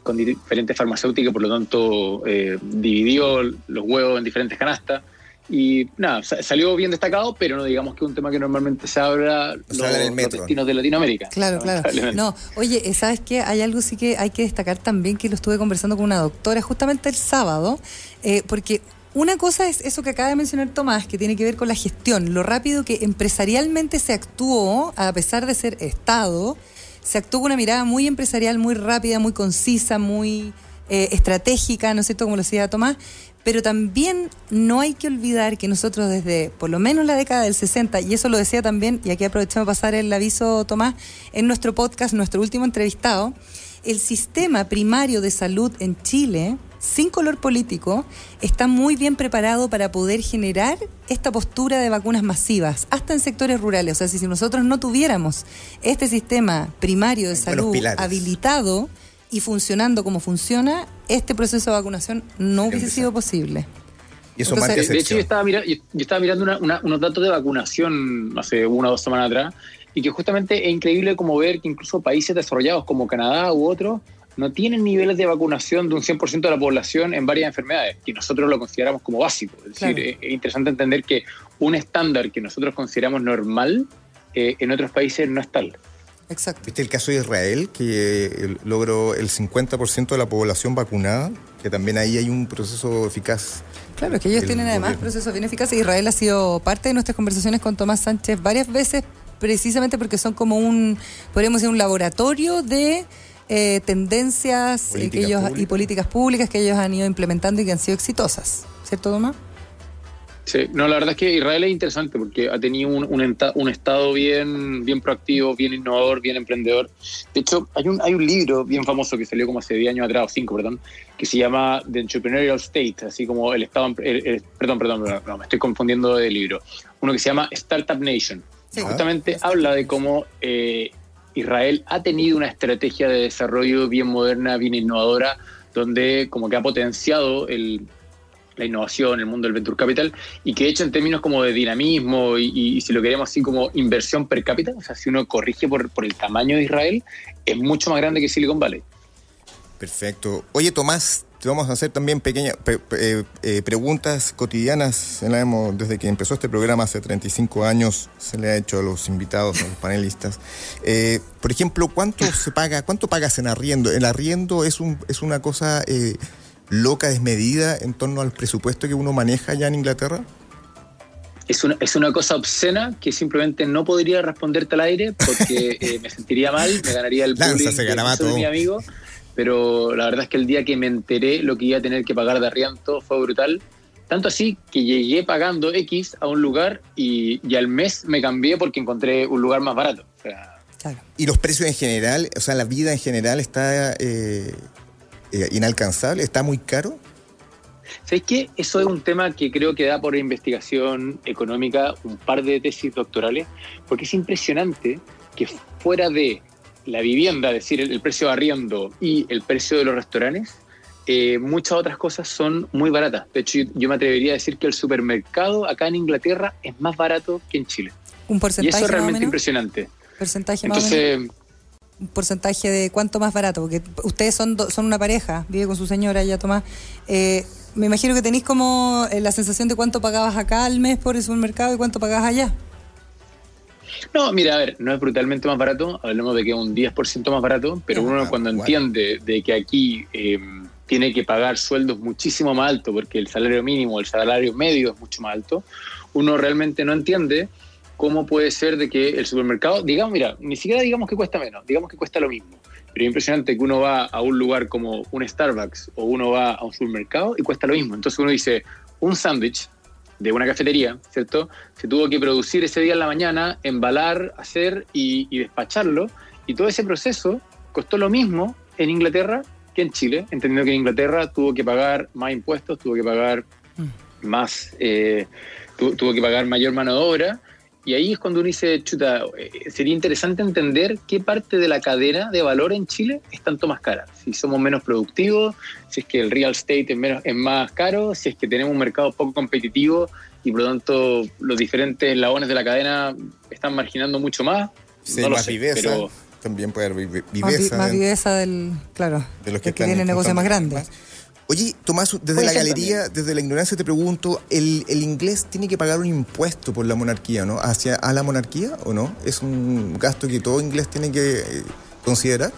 con diferentes farmacéuticas, por lo tanto eh, dividió los huevos en diferentes canastas. Y nada, salió bien destacado, pero no digamos que es un tema que normalmente se habla los, destinos de Latinoamérica. Claro, claro. No, oye, eh, ¿sabes qué? Hay algo sí que hay que destacar también que lo estuve conversando con una doctora justamente el sábado, eh, porque una cosa es eso que acaba de mencionar Tomás, que tiene que ver con la gestión, lo rápido que empresarialmente se actuó, a pesar de ser Estado, se actuó con una mirada muy empresarial, muy rápida, muy concisa, muy eh, estratégica, ¿no es cierto? Como lo decía Tomás, pero también no hay que olvidar que nosotros desde por lo menos la década del 60, y eso lo decía también, y aquí aprovechamos pasar el aviso, Tomás, en nuestro podcast, nuestro último entrevistado, el sistema primario de salud en Chile, sin color político, está muy bien preparado para poder generar esta postura de vacunas masivas, hasta en sectores rurales. O sea, si nosotros no tuviéramos este sistema primario de salud habilitado, y funcionando como funciona, este proceso de vacunación no hubiese sido posible. Y eso de hecho, yo estaba, mirando unos datos de vacunación hace una o dos semanas atrás, y que justamente es increíble como ver que incluso países desarrollados como Canadá u otros no tienen niveles de vacunación de un 100% de la población en varias enfermedades, y nosotros lo consideramos como básico. Es decir, es, interesante entender que un estándar que nosotros consideramos normal eh, en otros países no es tal. Exacto. ¿Viste el caso de Israel, que eh, logró el 50% de la población vacunada? Que también ahí hay un proceso eficaz. Claro, es que ellos tienen además procesos bien eficaces. Israel ha sido parte de nuestras conversaciones con Tomás Sánchez varias veces, precisamente porque son como un, podríamos decir, un laboratorio de eh, tendencias eh, que ellos, y políticas públicas que ellos han ido implementando y que han sido exitosas. ¿Cierto, Tomás? Sí, no, la verdad es que Israel es interesante porque ha tenido un, un, estado bien, bien proactivo, bien innovador, bien emprendedor. De hecho, hay un, hay un libro bien famoso que salió como hace 10 años atrás, o 5, perdón, que se llama The Entrepreneurial State, así como el estado. perdón, perdón, no, me estoy confundiendo de libro. Uno que se llama Startup Nation. Justamente habla de cómo eh, Israel ha tenido una estrategia de desarrollo bien moderna, bien innovadora, donde como que ha potenciado el la innovación, el mundo del venture capital, y que de hecho en términos como de dinamismo y, si lo queremos así como inversión per cápita, o sea, si uno corrige por, el tamaño de Israel, es mucho más grande que Silicon Valley. Perfecto. Oye, Tomás, te vamos a hacer también pequeñas pe- pe- eh, eh, preguntas cotidianas. Desde que empezó este programa hace 35 años, se le ha hecho a los invitados, a los panelistas. Eh, por ejemplo, ¿cuánto se paga? ¿Cuánto pagas en arriendo? ¿El arriendo es, un, es una cosa loca, desmedida en torno al presupuesto que uno maneja allá en Inglaterra? Es una, es una cosa obscena que simplemente no podría responderte al aire porque eh, me sentiría mal, me ganaría el Lanza, bullying se de- mi amigo. Pero la verdad es que el día que me enteré lo que iba a tener que pagar de arriendo fue brutal. Tanto así que llegué pagando X a un lugar y, y al mes me cambié porque encontré un lugar más barato. O sea, Claro. ¿Y los precios en general, o sea, la vida en general está eh, eh, inalcanzable? ¿Está muy caro? ¿Sabes qué? Eso es un tema que creo que da por investigación económica un par de tesis doctorales, porque es impresionante que fuera de la vivienda, es decir, el, el precio de arriendo y el precio de los restaurantes, eh, muchas otras cosas son muy baratas. De hecho, yo, yo me atrevería a decir que el supermercado acá en Inglaterra es más barato que en Chile. Un Y porcentaje eso es más realmente impresionante. Porcentaje más o menos. Entonces, un porcentaje de cuánto más barato, porque ustedes son, do- son una pareja, vive con su señora ya Tomás. Eh, me imagino que tenéis como eh, la sensación de cuánto pagabas acá al mes por el supermercado y cuánto pagabas allá. No, mira, a ver, no es brutalmente más barato, hablemos de que es un 10% más barato, pero uno Ah, cuando entiende de que aquí eh, tiene que pagar sueldos muchísimo más altos, porque el salario mínimo, el salario medio es mucho más alto, uno realmente no entiende cómo puede ser de que el supermercado, digamos, mira, ni siquiera digamos que cuesta menos, digamos que cuesta lo mismo. Pero es impresionante que uno va a un lugar como un Starbucks o uno va a un supermercado y cuesta lo mismo. Entonces uno dice, un sándwich de una cafetería, ¿cierto? Se tuvo que producir ese día en la mañana, embalar, hacer y, y despacharlo. Y todo ese proceso costó lo mismo en Inglaterra que en Chile, entendiendo que en Inglaterra tuvo que pagar más impuestos, tuvo que pagar más, eh, tu- tuvo que pagar mayor mano de obra. Y ahí es cuando uno dice, chuta, eh, sería interesante entender qué parte de la cadena de valor en Chile es tanto más cara. Si somos menos productivos, si es que el real estate es, menos, es más caro, si es que tenemos un mercado poco competitivo y por lo tanto los diferentes eslabones de la cadena están marginando mucho más. Si No hay lo más sé, viveza, pero también puede haber vi- Más, vi- viveza. más en- viveza del, claro, de los que, del que están tiene negocios más grandes. más. Oye, Tomás, desde la galería, desde la ignorancia te pregunto, ¿el, el inglés tiene que pagar un impuesto por la monarquía, ¿no? ¿Hacia a la monarquía o no? ¿Es un gasto que todo inglés tiene que eh, considerar?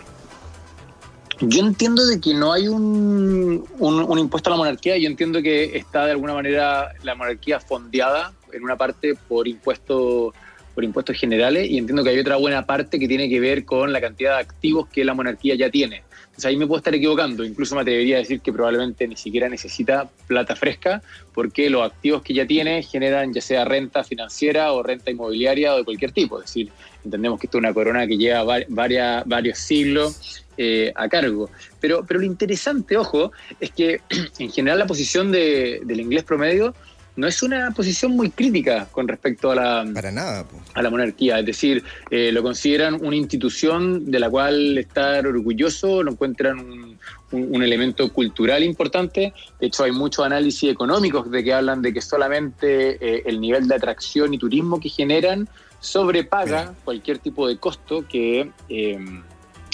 Yo entiendo de que no hay un, un, un impuesto a la monarquía, yo entiendo que está de alguna manera la monarquía fondeada en una parte por impuestos por impuestos generales y entiendo que hay otra buena parte que tiene que ver con la cantidad de activos que la monarquía ya tiene. Entonces ahí me puedo estar equivocando, incluso me atrevería a decir que probablemente ni siquiera necesita plata fresca porque los activos que ya tiene generan ya sea renta financiera o renta inmobiliaria o de cualquier tipo. Es decir, entendemos que esto es una corona que lleva varios siglos eh, a cargo. Pero, pero lo interesante, ojo, es que en general la posición de- del inglés promedio no es una posición muy crítica con respecto a la, Para nada. po. a la monarquía, es decir, eh, lo consideran una institución de la cual estar orgulloso, lo encuentran un, un- un elemento cultural importante, de hecho hay muchos análisis económicos de que hablan de que solamente eh, el nivel de atracción y turismo que generan sobrepaga Mira. cualquier tipo de costo que eh,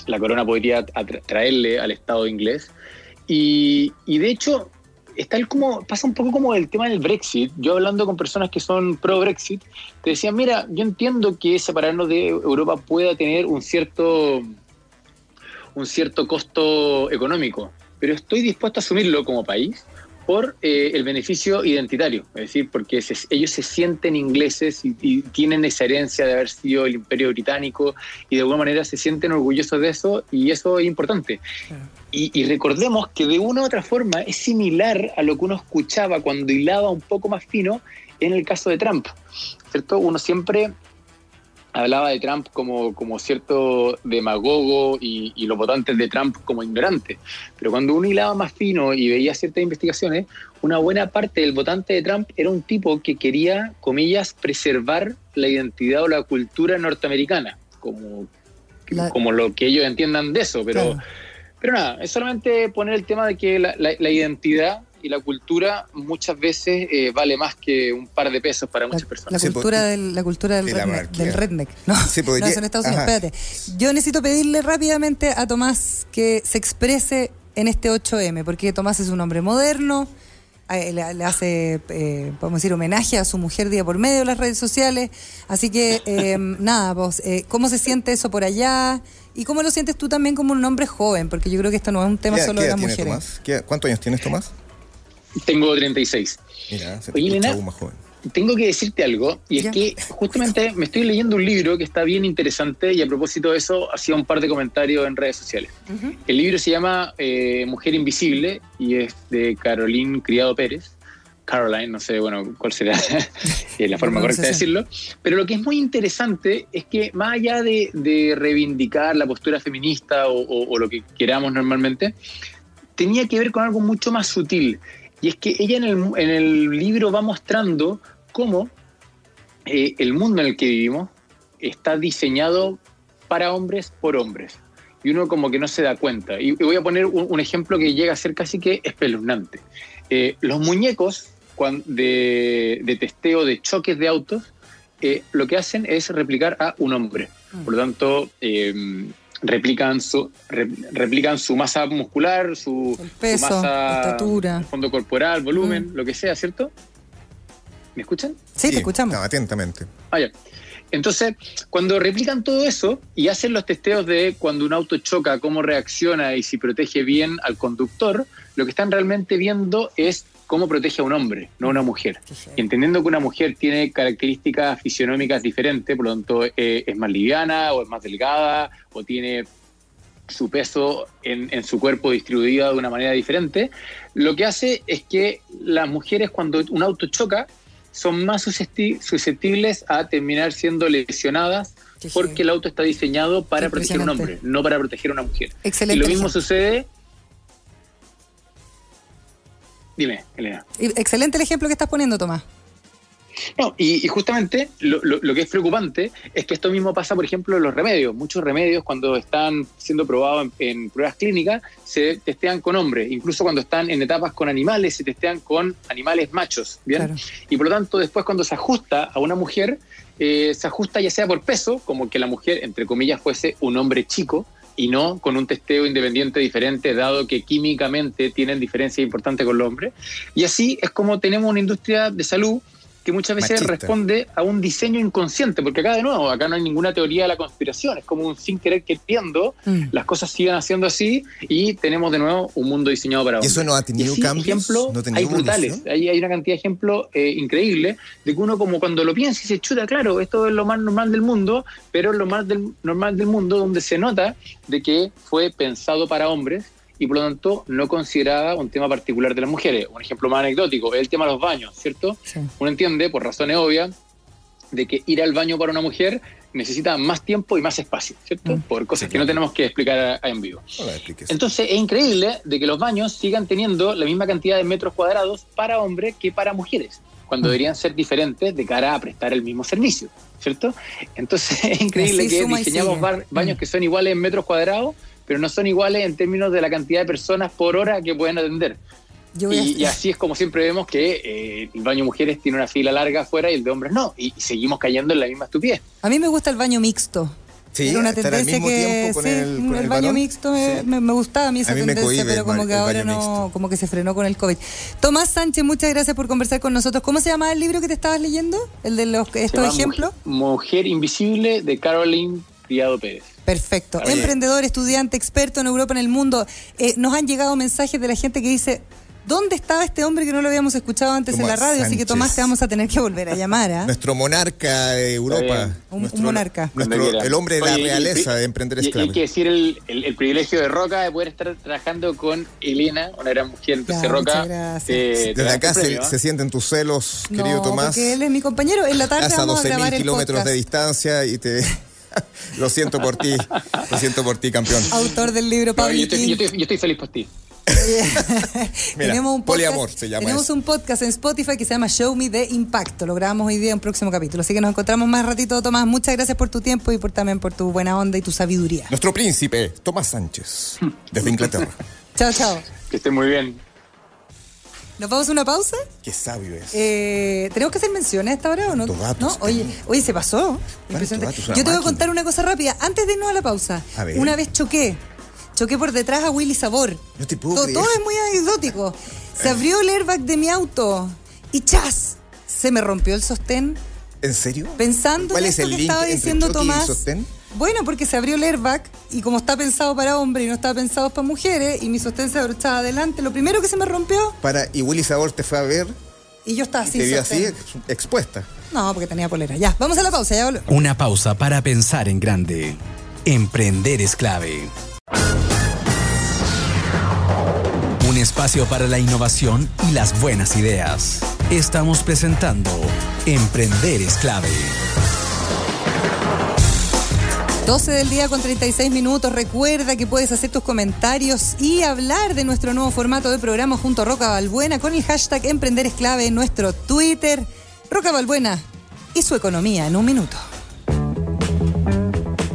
la corona podría traerle al Estado inglés. Y, y de hecho, es tal como pasa un poco como el tema del Brexit. Yo hablando con personas que son pro Brexit, te decían, mira, yo entiendo que separarnos de Europa pueda tener un cierto un cierto costo económico, pero estoy dispuesto a asumirlo como país por eh, el beneficio identitario, es decir, porque se- ellos se sienten ingleses y, y tienen esa herencia de haber sido el imperio británico y de alguna manera se sienten orgullosos de eso y eso es importante. Y, y recordemos que de una u otra forma es similar a lo que uno escuchaba cuando hilaba un poco más fino en el caso de Trump, ¿cierto? Uno siempre hablaba de Trump como, como cierto demagogo y, y los votantes de Trump como ignorantes. Pero cuando uno hilaba más fino y veía ciertas investigaciones, una buena parte del votante de Trump era un tipo que quería, comillas, preservar la identidad o la cultura norteamericana, como, La- como lo que ellos entiendan de eso. Pero, Claro. pero nada, es solamente poner el tema de que la, la- la identidad y la cultura muchas veces eh, vale más que un par de pesos para muchas La personas. Cultura, pues, del, la cultura del, de la redneck, del redneck. No, Sí, pues, no, ya- eso en Estados Unidos. ajá. Espérate. Yo necesito pedirle rápidamente a Tomás que se exprese en este 8M, porque Tomás es un hombre moderno, le, le hace, eh, podemos decir, homenaje a su mujer día por medio de las redes sociales. Así que, eh, nada, vos, eh, ¿cómo se siente eso por allá? ¿Y cómo lo sientes tú también como un hombre joven? Porque yo creo que esto no es un tema ¿Qué, solo qué de las mujeres. Tomás? ¿Qué- ¿Cuántos años tienes, Tomás? Tengo 36. Mira, se te Oye, aún más joven. Tengo que decirte algo, y es Ya. que justamente me estoy leyendo un libro que está bien interesante y a propósito de eso hacía un par de comentarios en redes sociales. El libro se llama eh, Mujer Invisible y es de Caroline Criado Pérez. Caroline, no sé, bueno, cuál será eh, la forma correcta de decirlo. Pero lo que es muy interesante es que más allá de, de reivindicar la postura feminista o, o- o lo que queramos normalmente, tenía que ver con algo mucho más sutil. Y es que ella en el, en el libro va mostrando cómo eh, el mundo en el que vivimos está diseñado para hombres por hombres. Y uno como que no se da cuenta. Y, y voy a poner un, un ejemplo que llega a ser casi que espeluznante. Eh, los muñecos de, de testeo de choques de autos eh, lo que hacen es replicar a un hombre. Por lo tanto, replican, su, re- replican su masa muscular, su, El su peso, masa, estatura. fondo corporal, volumen, Mm. lo que sea, ¿cierto? ¿Me escuchan? Sí, te escuchamos. no, atentamente. Ah, ya. Entonces, cuando replican todo eso y hacen los testeos de cuando un auto choca, cómo reacciona y si protege bien al conductor, lo que están realmente viendo es cómo protege a un hombre, no a una mujer. Y entendiendo que una mujer tiene características fisionómicas diferentes, por lo tanto eh, es más liviana o es más delgada o tiene su peso en, en su cuerpo distribuido de una manera diferente, lo que hace es que las mujeres cuando un auto choca son más suscepti- susceptibles a terminar siendo lesionadas porque el auto está diseñado para proteger a un hombre, no para proteger a una mujer. Excelente Y lo mismo sucede... Dime, Elena. Y Excelente el ejemplo que estás poniendo, Tomás. No, y, y justamente lo, lo- lo que es preocupante es que esto mismo pasa, por ejemplo, en los remedios. Muchos remedios, cuando están siendo probados en, en pruebas clínicas, se testean con hombres. Incluso cuando están en etapas con animales, se testean con animales machos. ¿bien? Claro. Y por lo tanto, después cuando se ajusta a una mujer, eh, se ajusta ya sea por peso, como que la mujer, entre comillas, fuese un hombre chico, y no con un testeo independiente diferente, dado que químicamente tienen diferencias importantes con los hombres. Y así es como tenemos una industria de salud que muchas veces Machista. responde a un diseño inconsciente, porque acá de nuevo, acá no hay ninguna teoría de la conspiración, es como un sin querer queriendo, Mm. las cosas siguen haciendo así y tenemos de nuevo un mundo diseñado para ¿Y hombres. eso no ha tenido así, cambios? ejemplos ¿No ha tenido hay brutales, hay, hay una cantidad de ejemplos eh, increíbles de que uno como cuando lo piensa y se chuta, claro, esto es lo más normal del mundo, pero es lo más del, normal del mundo donde se nota de que fue pensado para hombres y por lo tanto no consideraba un tema particular de las mujeres. Un ejemplo más anecdótico es el tema de los baños, ¿cierto? Sí. Uno entiende, por razones obvias, de que ir al baño para una mujer necesita más tiempo y más espacio, ¿cierto? Mm. Por cosas Sí, que no tenemos que explicar a- a en vivo. Entonces es increíble de que los baños sigan teniendo la misma cantidad de metros cuadrados para hombres que para mujeres, cuando Mm. deberían ser diferentes de cara a prestar el mismo servicio, ¿cierto? Entonces es increíble Así que diseñamos baños Mm. que son iguales en metros cuadrados, pero no son iguales en términos de la cantidad de personas por hora que pueden atender. Yo Y, y así es como siempre vemos que eh, el baño de mujeres tiene una fila larga afuera y el de hombres no, y, y seguimos cayendo en la misma estupidez. A mí me gusta el baño mixto. Sí, Era una estar al tendencia mismo que con sí, el, con el baño varón. mixto me, Sí. me- me gustaba a mí esa A mí tendencia, pero como que ahora no, mixto. como que se frenó con el COVID. Tomás Sánchez, muchas gracias por conversar con nosotros. ¿Cómo se llama el libro que te estabas leyendo? El de los estos ejemplos. Mujer, Mujer Invisible de Caroline Criado Pérez. Perfecto. Está bien. Emprendedor, estudiante, experto en Europa, en el mundo. Eh, nos han llegado mensajes de la gente que dice, ¿dónde estaba este hombre que no lo habíamos escuchado antes en la radio? Así que. Tomás, te vamos a tener que volver a llamar. ¿ah? Nuestro monarca de Europa. Un- monarca. Nuestro- el hombre de la Oye, realeza y- de emprender esclavos. hay que decir el, el- el privilegio de Roca de poder estar trabajando con Elena, una gran mujer. Entonces, Ya, Roca. eh, Desde acá este se, premio, se sienten tus celos, querido no, Tomás. porque él es mi compañero. En la tarde vamos a 12.000 grabar el kilómetros podcast. de distancia y te... lo siento por ti, lo siento por ti, campeón. Autor del libro No, Pablo yo, estoy, King. yo estoy- yo estoy feliz por ti. Mira, tenemos un podcast, poliamor se llama tenemos eso. un podcast en Spotify que se llama Show Me de Impacto. Lo grabamos hoy día en un próximo capítulo. Así que nos encontramos más ratito, Tomás. Muchas gracias por tu tiempo y por también por tu buena onda y tu sabiduría. Nuestro príncipe, Tomás Sánchez, desde Inglaterra. Chao, chao. Que esté muy bien. ¿Nos vamos a una pausa? Qué sabio es. Eh, ¿Tenemos que hacer menciones a esta hora o no? Datos ¿No? Oye, oye, se pasó. Impresionante. Yo te voy a contar una cosa rápida. Antes de irnos a la pausa. A ver. Una vez choqué. Choqué por detrás a Willy Sabor. No te puedo todo, creer. todo es muy anecdótico. Se abrió el airbag de mi auto y ¡chas! Se me rompió el sostén. ¿En serio? Pensando ¿Cuál en es esto el que link estaba diciendo choque y Tomás. sostén? Bueno, porque se abrió el airbag y como está pensado para hombres y no está pensado para mujeres y mi sostén se abrochaba adelante, lo primero que se me rompió Para, y Willy Sabor te fue a ver y yo estaba y sin te vio así expuesta. No, porque tenía polera. Ya, vamos a la pausa, ya volvemos. Una pausa para pensar en grande. Emprender es clave. Un espacio para la innovación y las buenas ideas. Estamos presentando Emprender es clave. 12 del día con 36 minutos. Recuerda que puedes hacer tus comentarios y hablar de nuestro nuevo formato de programa junto a Roca Balbuena con el hashtag Emprender es clave en nuestro Twitter. Roca Balbuena y su economía en un minuto.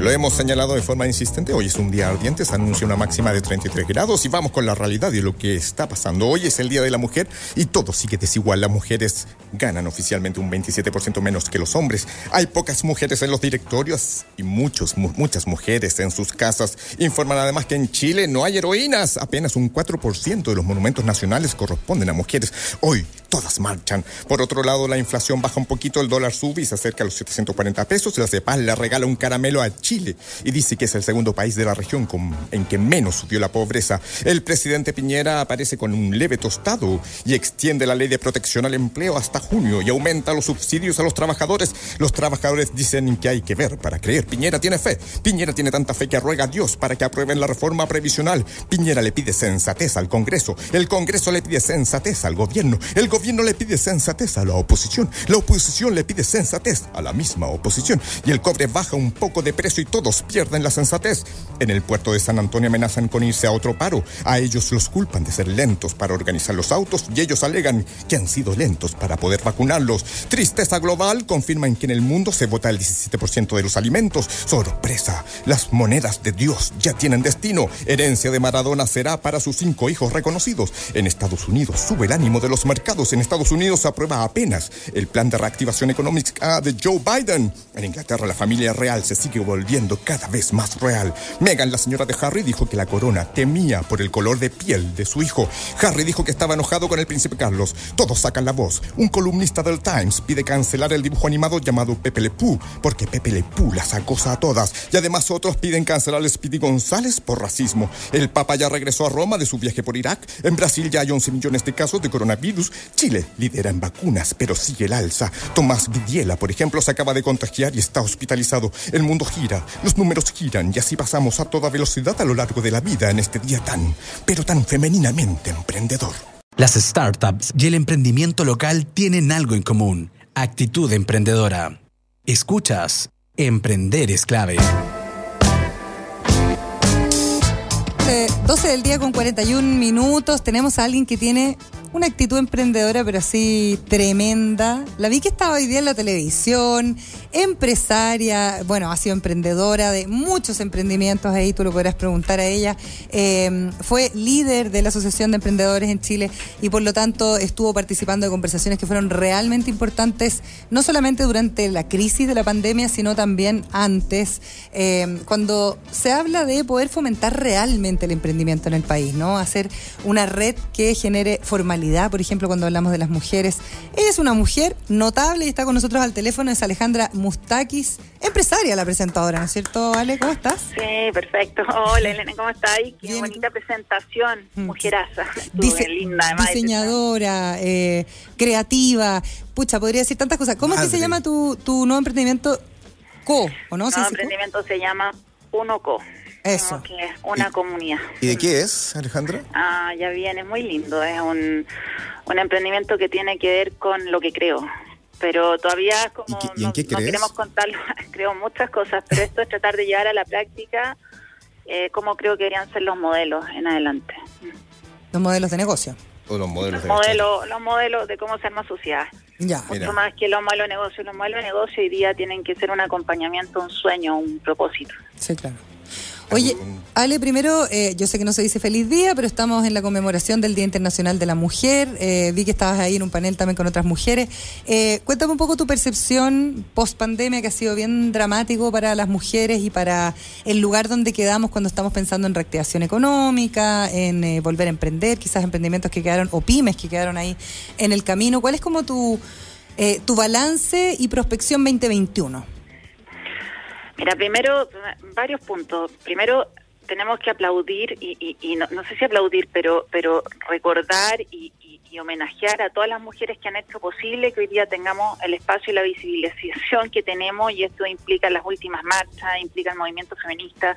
Lo hemos señalado de forma insistente. Hoy es un día ardiente, se anuncia una máxima de 33 grados y vamos con la realidad de lo que está pasando. Hoy es el Día de la Mujer y todo sigue desigual. Las mujeres ganan oficialmente un 27% menos que los hombres. Hay pocas mujeres en los directorios y muchos, mu- muchas mujeres en sus casas. Informan además que en Chile no hay heroínas. Apenas un 4% de los monumentos nacionales corresponden a mujeres. Hoy todas marchan. Por otro lado, la inflación baja un poquito, el dólar sube y se acerca a los 740 pesos. La CEPAL le regala un caramelo a Chile y dice que es el segundo país de la región con- en que menos subió la pobreza. El presidente Piñera aparece con un leve tostado y extiende la ley de protección al empleo hasta junio y aumenta los subsidios a los trabajadores. Los trabajadores dicen que hay que ver para creer. Piñera tiene fe. Piñera tiene tanta fe que ruega a Dios para que aprueben la reforma previsional. Piñera le pide sensatez al Congreso. El Congreso le pide sensatez al gobierno. El gobierno le pide sensatez a la oposición. La oposición le pide sensatez a la misma oposición. Y el cobre baja un poco de precio y todos pierden la sensatez. En el puerto de San Antonio amenazan con irse a otro paro. A ellos los culpan de ser lentos para organizar los autos y ellos alegan que han sido lentos para poder vacunarlos. Tristeza global confirman que en el mundo se vota el 17% de los alimentos. Sorpresa, las monedas de Dios ya tienen destino. Herencia de Maradona será para sus cinco hijos reconocidos. En Estados Unidos sube el ánimo de los mercados. En Estados Unidos se aprueba apenas el plan de reactivación económica de Joe Biden. En Inglaterra la familia real se sigue volviendo cada vez más real. Meghan, la señora de Harry, dijo que la corona temía por el color de piel de su hijo. Harry dijo que estaba enojado con el príncipe Carlos. Todos sacan la voz. Un columnista del Times pide cancelar el dibujo animado llamado Pepe Le Pew, porque Pepe Le Pew las acosa a todas. Y además otros piden cancelar a Speedy González por racismo. El Papa ya regresó a Roma de su viaje por Irak. En Brasil ya hay 11 millones de casos de coronavirus. Chile lidera en vacunas, pero sigue el alza. Tomás Vidiela, por ejemplo, se acaba de contagiar y está hospitalizado. El mundo gira, los números giran y así pasamos a toda velocidad a lo largo de la vida en este día tan, pero tan femeninamente emprendedor. Las startups y el emprendimiento local tienen algo en común. Actitud emprendedora. Escuchas. Emprender es clave. Eh, 12 del día con 41 minutos. Tenemos a alguien que tiene una actitud emprendedora, pero así tremenda. La vi que estaba hoy día en la televisión, empresaria, bueno, ha sido emprendedora de muchos emprendimientos ahí, tú lo podrás preguntar a ella. Eh, fue líder de la Asociación de Emprendedores en Chile y por lo tanto estuvo participando de conversaciones que fueron realmente importantes, no solamente durante la crisis de la pandemia, sino también antes, eh, cuando se habla de poder fomentar realmente el emprendimiento en el país, ¿no? Hacer una red que genere formalidad, por ejemplo, cuando hablamos de las mujeres. Ella es una mujer notable y está con nosotros al teléfono, es Alejandra Mustakis, empresaria la presentadora, ¿no es cierto, Ale? ¿Cómo estás? Sí, perfecto. Hola, Elena, ¿cómo estás? Qué Bien. bonita presentación, Mm. mujeraza. Dice- linda, además. diseñadora, eh, creativa, pucha, podría decir tantas cosas. ¿Cómo es que se llama tu, tu nuevo emprendimiento? Co, ¿o no? El ¿Se nuevo co? emprendimiento se llama UNOCO. Eso. que es una comunidad. ¿Y de qué es, Alejandra? Ah, ya viene, es muy lindo. Es un, un emprendimiento que tiene que ver con lo que creo. Pero todavía es como ¿Y qué- y en no, qué no crees? queremos contarlo. creo muchas cosas, pero esto es tratar de llevar a la práctica eh, cómo creo que deberían ser los modelos en adelante. Los modelos de negocio. O los modelos Los de modelos, los modelos de cómo ser más sociedad. Ya. Mira. Mucho más que los modelos de negocio. Los modelos de negocio hoy día tienen que ser un acompañamiento, un sueño, un propósito. Sí, claro. Oye, Ale, primero, eh, yo sé que no se dice feliz día, pero estamos en la conmemoración del Día Internacional de la Mujer. Eh, vi que estabas ahí en un panel también con otras mujeres. Eh, cuéntame un poco tu percepción post pandemia, que ha sido bien dramático para las mujeres y para el lugar donde quedamos cuando estamos pensando en reactivación económica, en eh, volver a emprender, quizás emprendimientos que quedaron o pymes que quedaron ahí en el camino. ¿Cuál es como tu, eh, tu balance y prospección 2021? Mira, primero, varios puntos. Primero, tenemos que aplaudir, y, y- no, no sé si aplaudir, pero, pero recordar y, homenajear a todas las mujeres que han hecho posible que hoy día tengamos el espacio y la visibilización que tenemos, y esto implica las últimas marchas, implica el movimiento feminista,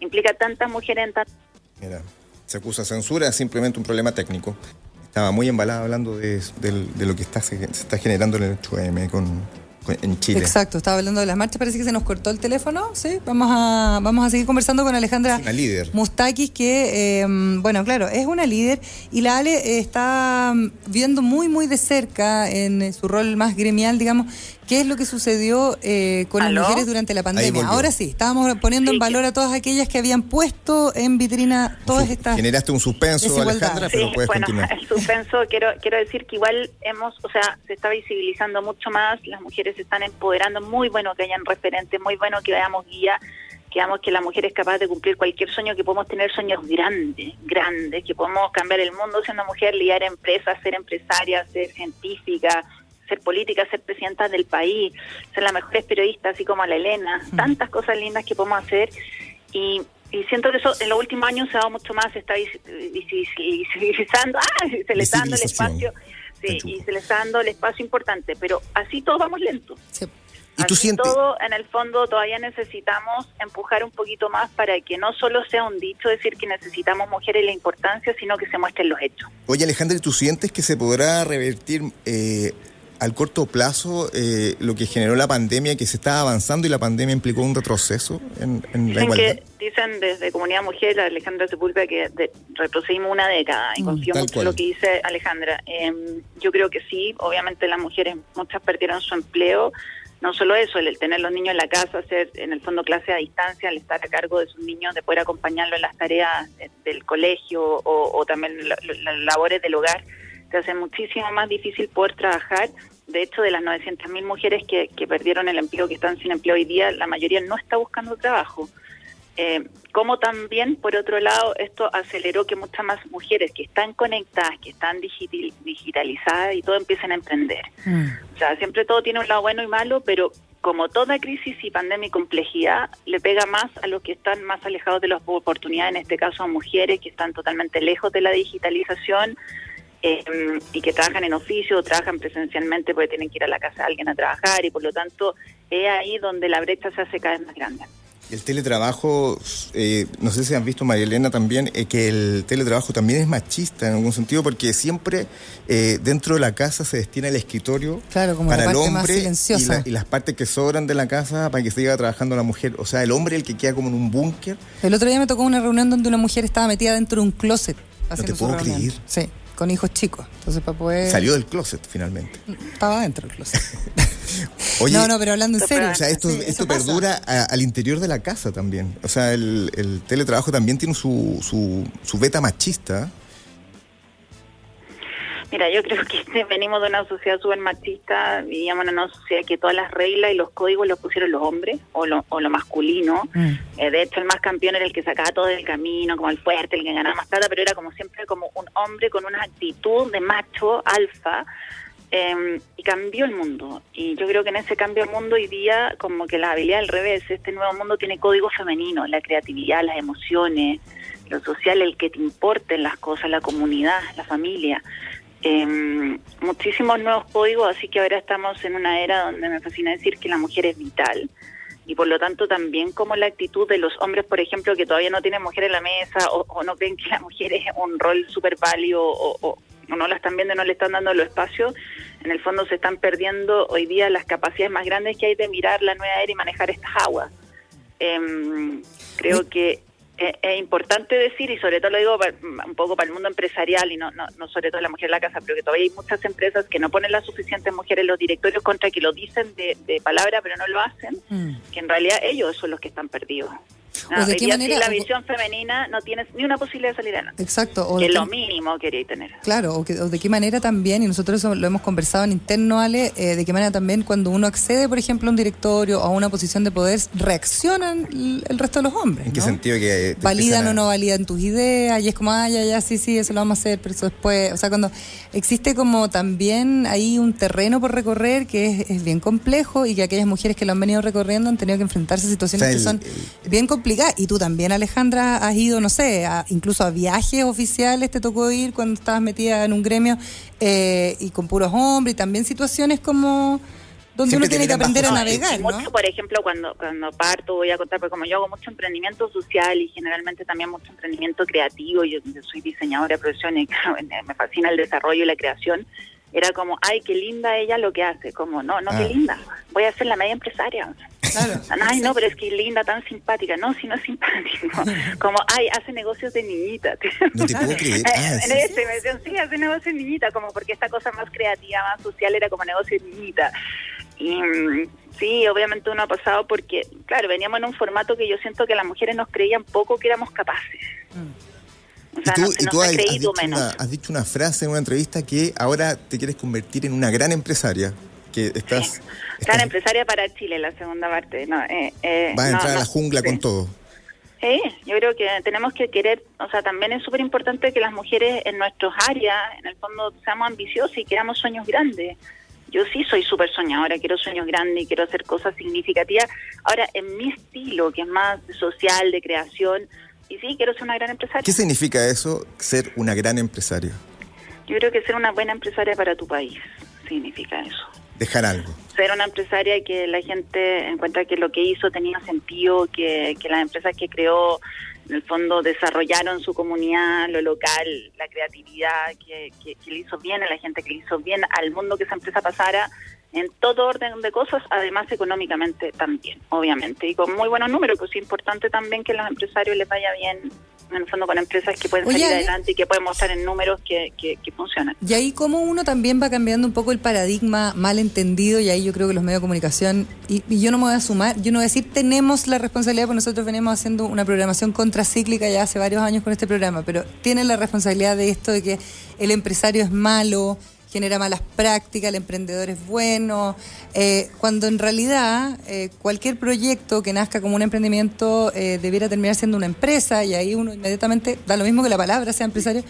implica tantas mujeres en tantas Mira, se acusa censura, simplemente un problema técnico. Estaba muy embalada hablando de, lo que está, se, se está generando en el 8M con, con- en Chile. Exacto, estaba hablando de las marchas, parece que se nos cortó el teléfono, sí, vamos a, vamos a seguir conversando con Alejandra Una líder. Mustakis, que, eh, bueno, claro, es una líder y la Ale está mm, viendo muy, muy de cerca en su rol más gremial, digamos, qué es lo que sucedió eh, con ¿Aló? las mujeres durante la pandemia. Ahora sí, estábamos poniendo Sí, en valor a todas aquellas que habían puesto en vitrina todas estas... Generaste un suspenso. Alejandra, pero Sí, puedes bueno, continuar. el suspenso, quiero, quiero decir que igual hemos, o sea, se está visibilizando mucho más, las mujeres se están empoderando, muy bueno que hayan referentes, muy bueno que veamos guía, que veamos que la mujer es capaz de cumplir cualquier sueño, que podemos tener sueños grandes, grandes, que podemos cambiar el mundo siendo mujer, lidiar empresas, ser empresaria, ser científica, ser política, ser presidenta del país, ser la mejor periodista, así como la Elena, tantas cosas lindas que podemos hacer y, y siento que eso en los últimos años se ha dado mucho más, se está vis- vis- visibilizando, ¡ah! se le está dando el espacio, sí, y se le está dando el espacio importante, pero así todos vamos lento. Sí. ¿Y tú Así sientes? todo, en el fondo, todavía necesitamos empujar un poquito más para que no solo sea un dicho decir que necesitamos mujeres y la importancia, sino que se muestren los hechos. Oye, Alejandra, ¿y ¿tú sientes que se podrá revertir eh, al corto plazo eh, lo que generó la pandemia, que se estaba avanzando y la pandemia implicó un retroceso en, en la igualdad? que dicen desde Comunidad Mujer, Alejandra Sepúlveda, que de- retrocedimos una década y Mm, confío tal mucho cual. en lo que dice Alejandra. Eh, yo creo que sí, obviamente las mujeres, muchas perdieron su empleo. No solo eso, el, el tener los niños en la casa, hacer en el fondo clase a distancia, el estar a cargo de sus niños, de poder acompañarlo en las tareas de- del colegio o, o también la- la- las labores del hogar, te hace muchísimo más difícil poder trabajar. De hecho, de las 900.000 mujeres que, que perdieron el empleo, que están sin empleo hoy día, la mayoría no está buscando trabajo. Eh, como también, por otro lado, esto aceleró que muchas más mujeres que están conectadas, que están digitalizadas y todo empiecen a emprender. Mm. O sea, siempre todo tiene un lado bueno y malo, pero como toda crisis y pandemia y complejidad, le pega más a los que están más alejados de las oportunidades, en este caso a mujeres que están totalmente lejos de la digitalización eh, y que trabajan en oficio o trabajan presencialmente porque tienen que ir a la casa de alguien a trabajar y por lo tanto es ahí donde la brecha se hace cada vez más grande. El teletrabajo, eh, no sé si han visto, María Elena, también, eh, que el teletrabajo también es machista en algún sentido, porque siempre eh, dentro de la casa se destina el escritorio Claro, como la para el parte más hombre y, silenciosa. la- y las partes que sobran de la casa para que siga trabajando la mujer. O sea, el hombre el que queda como en un búnker. El otro día me tocó una reunión donde una mujer estaba metida dentro de un closet. te haciendo su puedo reunión. creer. Sí, con hijos chicos. Entonces, para poder. Salió del closet finalmente. Estaba dentro del closet. Oye, no, no, pero hablando en serio. O sea, esto, Sí, esto perdura a- al interior de la casa también. O sea, el, el teletrabajo también tiene su, su, su beta machista. Mira, yo creo que venimos de una sociedad súper machista, vivíamos en una sociedad que todas las reglas y los códigos los pusieron los hombres o lo, o lo masculino. Mm. Eh, de hecho, el más campeón era el que sacaba todo del camino, como el fuerte, el que ganaba más plata, pero era como siempre como un hombre con una actitud de macho, alfa, eh, y cambió el mundo. Y yo creo que en ese cambio del mundo hoy día, como que la habilidad al revés, este nuevo mundo tiene códigos femeninos, la creatividad, las emociones, lo social, el que te importen las cosas, la comunidad, la familia. Eh, muchísimos nuevos códigos, así que ahora estamos en una era donde me fascina decir que la mujer es vital y por lo tanto también como la actitud de los hombres, por ejemplo, que todavía no tienen mujer en la mesa o, o no creen que la mujer es un rol súper válido o, o- o no la están viendo, no le están dando los espacios, en el fondo se están perdiendo hoy día las capacidades más grandes que hay de mirar la nueva era y manejar estas aguas. Em, creo que es, importante decir, y sobre todo lo digo un poco para el mundo empresarial y no, no, no sobre todo la mujer en la casa, pero que todavía hay muchas empresas que no ponen las suficientes mujeres en los directorios contra que lo dicen de, de palabra pero no lo hacen, Mm. que en realidad ellos son los que están perdidos. No, ¿O de hoy qué manera- la visión femenina no tienes ni una posibilidad de salir adelante. Exacto. O que de es lo mínimo que queréis tener. Claro, o, que- o de qué manera también, y nosotros eso lo hemos conversado en interno, Ale, eh, de qué manera también cuando uno accede, por ejemplo, a un directorio o a una posición de poder, reaccionan el, resto de los hombres. ¿En qué ¿no? sentido que Validan empiezan o a- no validan tus ideas, y es como, ah, ya, ya, sí, sí, eso lo vamos a hacer, pero eso después, o sea, cuando existe como también ahí un terreno por recorrer que es, es bien complejo y que aquellas mujeres que lo han venido recorriendo han tenido que enfrentarse a situaciones O sea, que el- son el- bien Y tú también, Alejandra, has ido, no sé, a- incluso a viajes oficiales, te tocó ir cuando estabas metida en un gremio eh, y con puros hombres, y también situaciones como donde Siempre uno tiene que aprender a navegar, mucho, por ejemplo, cuando, cuando parto, voy a contar, porque como yo hago mucho emprendimiento social y generalmente también mucho emprendimiento creativo, yo, yo soy diseñadora de profesión y claro, me fascina el desarrollo y la creación, era como, ay, qué linda ella lo que hace, como, no, no, Ah. qué linda, voy a ser la media empresaria. Claro. Ay, no, pero es que linda, tan simpática. No, si no es simpático. Como, ay, hace negocios de niñita. No te puedo creer. Ah, en sí. ese me decían, sí, hace negocios de niñita, como porque esta cosa más creativa, más social era como negocio de niñita. Y mm, sí, obviamente uno ha pasado porque, claro, veníamos en un formato que yo siento que las mujeres nos creían poco que éramos capaces. O Y sea, tú, no, se y tú ha has, dicho menos. una, has dicho una frase en una entrevista que ahora te quieres convertir en una gran empresaria. Que estás. Sí. estás- Gran empresaria para Chile, la segunda parte. No, eh, eh, vas a no, entrar a la jungla sí. con todo. Sí, yo creo que tenemos que querer, o sea, también es súper importante que las mujeres en nuestras áreas, en el fondo, seamos ambiciosas y queramos sueños grandes. Yo sí soy súper soñadora, quiero sueños grandes y quiero hacer cosas significativas. Ahora, en mi estilo, que es más social, de creación, y sí, quiero ser una gran empresaria. ¿Qué significa eso, ser una gran empresaria? Yo creo que ser una buena empresaria para tu país significa eso. Dejar algo. ser una empresaria que la gente encuentra que lo que hizo tenía sentido, que, que las empresas que creó, en el fondo, desarrollaron su comunidad, lo local, la creatividad, que, que, que le hizo bien a la gente, que le hizo bien al mundo que esa empresa pasara en todo orden de cosas, además económicamente también, obviamente, y con muy buenos números, pues es importante también que a los empresarios les vaya bien, en el fondo con empresas que pueden Oye, salir adelante y que pueden mostrar en números que, que, que funcionan. Y ahí como uno también va cambiando un poco el paradigma mal entendido y ahí yo creo que los medios de comunicación, y, y yo no me voy a sumar, yo no voy a decir tenemos la responsabilidad, porque nosotros venimos haciendo una programación contracíclica ya hace varios años con este programa, pero tienen la responsabilidad de esto de que el empresario es malo, genera malas prácticas, el emprendedor es bueno, eh, cuando en realidad eh, cualquier proyecto que nazca como un emprendimiento eh, debiera terminar siendo una empresa y ahí uno inmediatamente, da lo mismo que la palabra sea empresario,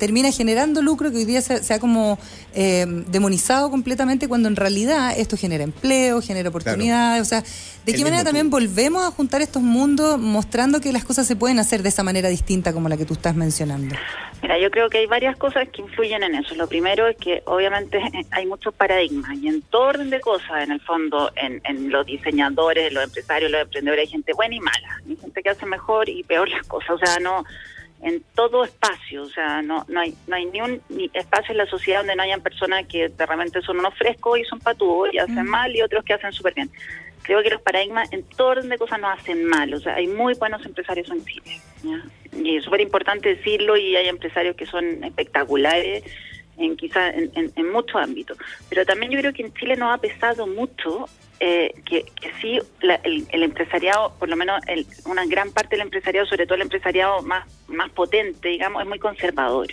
termina generando lucro que hoy día se, se ha como demonizado completamente cuando en realidad esto genera empleo, genera oportunidades, o sea, ¿de qué manera también tú. volvemos a juntar estos mundos mostrando que las cosas se pueden hacer de esa manera distinta como la que tú estás mencionando? Mira, yo creo que hay varias cosas que influyen en eso. Lo primero es que obviamente hay muchos paradigmas y en todo orden de cosas, en el fondo, en, en los diseñadores, los empresarios, los emprendedores, hay gente buena y mala. Hay gente que hace mejor y peor las cosas. O sea, no en todo espacio, o sea, no no hay no hay ni un ni espacio en la sociedad donde no hayan personas que de repente son unos frescos y son patudos y hacen mal y otros que hacen súper bien. Creo que los paradigmas en todo orden de cosas no hacen mal, o sea, hay muy buenos empresarios en Chile. Y es súper importante decirlo y hay empresarios que son espectaculares en quizá en, en- muchos ámbitos. Pero también yo creo que en Chile nos ha pesado mucho eh, que, que sí la- el, el empresariado, por lo menos el- una gran parte del empresariado, sobre todo el empresariado más, más potente, digamos, es muy conservador.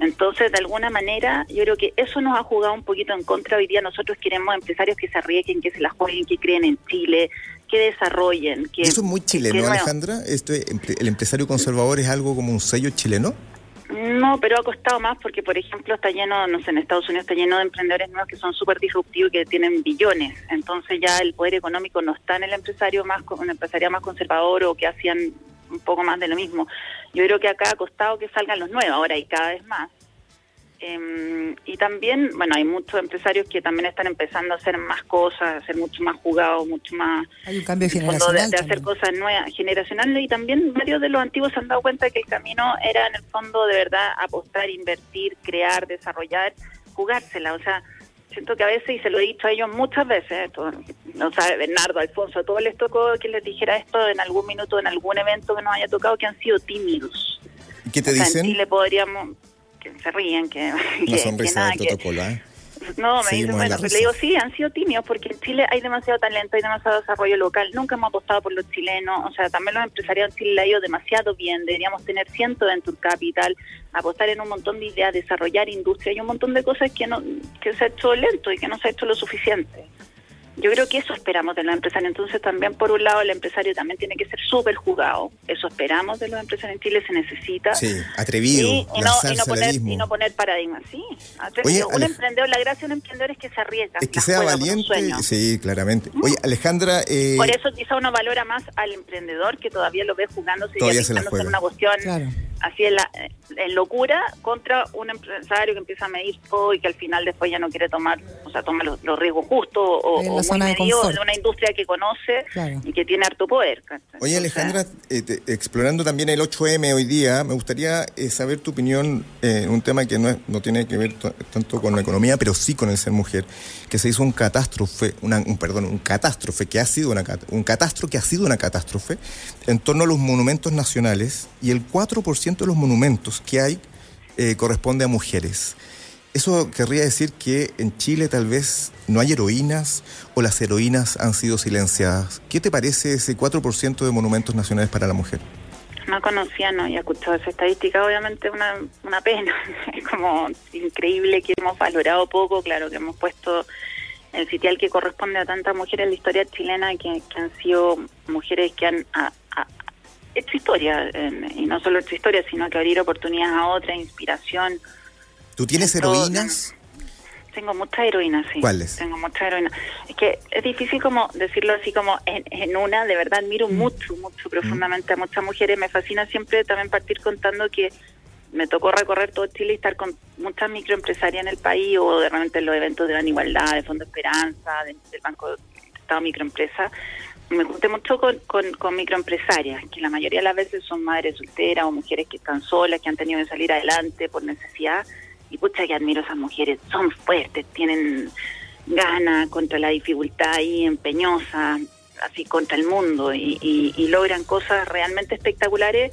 Entonces, de alguna manera, yo creo que eso nos ha jugado un poquito en contra. Hoy día nosotros queremos empresarios que se arriesguen, que se la jueguen, que creen en Chile, que desarrollen. Que, eso es muy chileno. Alejandra. Esto es- empre- ¿El empresario conservador es algo como un sello chileno? No, pero ha costado más porque, por ejemplo, está lleno, no sé, en Estados Unidos está lleno de emprendedores nuevos que son súper disruptivos y que tienen billones. Entonces ya el poder económico no está en el empresario más, un empresario más conservador o que hacían un poco más de lo mismo. Yo creo que acá ha costado que salgan los nuevos, ahora hay cada vez más. Em, y también, bueno, hay muchos empresarios que también están empezando a hacer más cosas, a ser mucho más jugados, mucho más Hay un cambio generacional. de, de hacer cosas nuevas, generacionales, y también varios de los antiguos se han dado cuenta que el camino era en el fondo de verdad apostar, invertir, crear, desarrollar, jugársela. O sea, siento que a veces, y se lo he dicho a ellos muchas veces, esto, no sabe, Bernardo, Alfonso, a todos les tocó que les dijera esto en algún minuto, en algún evento que nos haya tocado, que han sido tímidos. ¿Y qué te O sea, en dicen? Chile podríamos, que se ríen, que, que sonrisa nada, de que- protocolo, ¿eh? No, me dicen, en bueno, la le digo, sí, han sido tímidos porque en Chile hay demasiado talento, hay demasiado desarrollo local. Nunca hemos apostado por los chilenos. O sea, también los empresarios en Chile le ha ido demasiado bien. Deberíamos tener ciento de Venture Capital, apostar en un montón de ideas, desarrollar industria y un montón de cosas que, no, que se ha hecho lento y que no se ha hecho lo suficiente. Yo creo que eso esperamos de los empresarios. Entonces, también, por un lado, el empresario también tiene que ser súper jugado. Eso esperamos de los empresarios en Chile, se necesita. Sí, atrevido, Sí, y, no, y, no poner, y no poner paradigmas, sí. atrevido. Oye, un Alej- emprendedor, la gracia de un emprendedor es que se arriesga. Es que sea valiente, sueño. sí, claramente. Oye, Alejandra, eh, Por eso quizá uno valora más al emprendedor que todavía lo ve jugándose y Todavía se la arriesgándose en una cuestión Claro. Así en, la, en locura contra un empresario que empieza a medir todo y que al final después ya no quiere tomar, o sea, toma los, los riesgos justos o, o muy de medido de una industria que conoce Claro. y que tiene harto poder. ¿cachai? Oye, Alejandra, eh, te- explorando también el 8M hoy día, me gustaría eh, saber tu opinión eh, en un tema que no, es- no tiene que ver tanto con la economía, pero sí con el ser mujer, que se hizo un catástrofe, una, un, perdón, un catástrofe que ha sido una un catastro que ha sido una catástrofe en torno a los monumentos nacionales y el 4% de los monumentos que hay eh, corresponde a mujeres. Eso querría decir que en Chile tal vez no hay heroínas o las heroínas han sido silenciadas. ¿Qué te parece ese 4% de monumentos nacionales para la mujer? No conocía, no había escuchado esa estadística, obviamente una, una pena, es como increíble que hemos valorado poco, claro que hemos puesto el sitial que corresponde a tantas mujeres en la historia chilena que, que han sido mujeres que han a- hecho historia, eh, y no solo hecho historia, sino que abrir oportunidades a otra, inspiración. ¿Tú tienes heroínas? Tengo muchas heroínas, sí. ¿Cuáles? Tengo muchas heroínas. Es que es difícil como decirlo así como en, en una, de verdad admiro mucho, mucho profundamente a muchas mujeres. Me fascina siempre también partir contando que me tocó recorrer todo Chile y estar con muchas microempresarias en el país o de repente en los eventos de la igualdad, de Fondo Esperanza, de- del Banco de Estado Microempresa. Me junté mucho con, con, microempresarias, que la mayoría de las veces son madres solteras o mujeres que están solas, que han tenido que salir adelante por necesidad. Y pucha que admiro esas mujeres, son fuertes, tienen ganas contra la dificultad y empeñosas, así contra el mundo, y, y- y logran cosas realmente espectaculares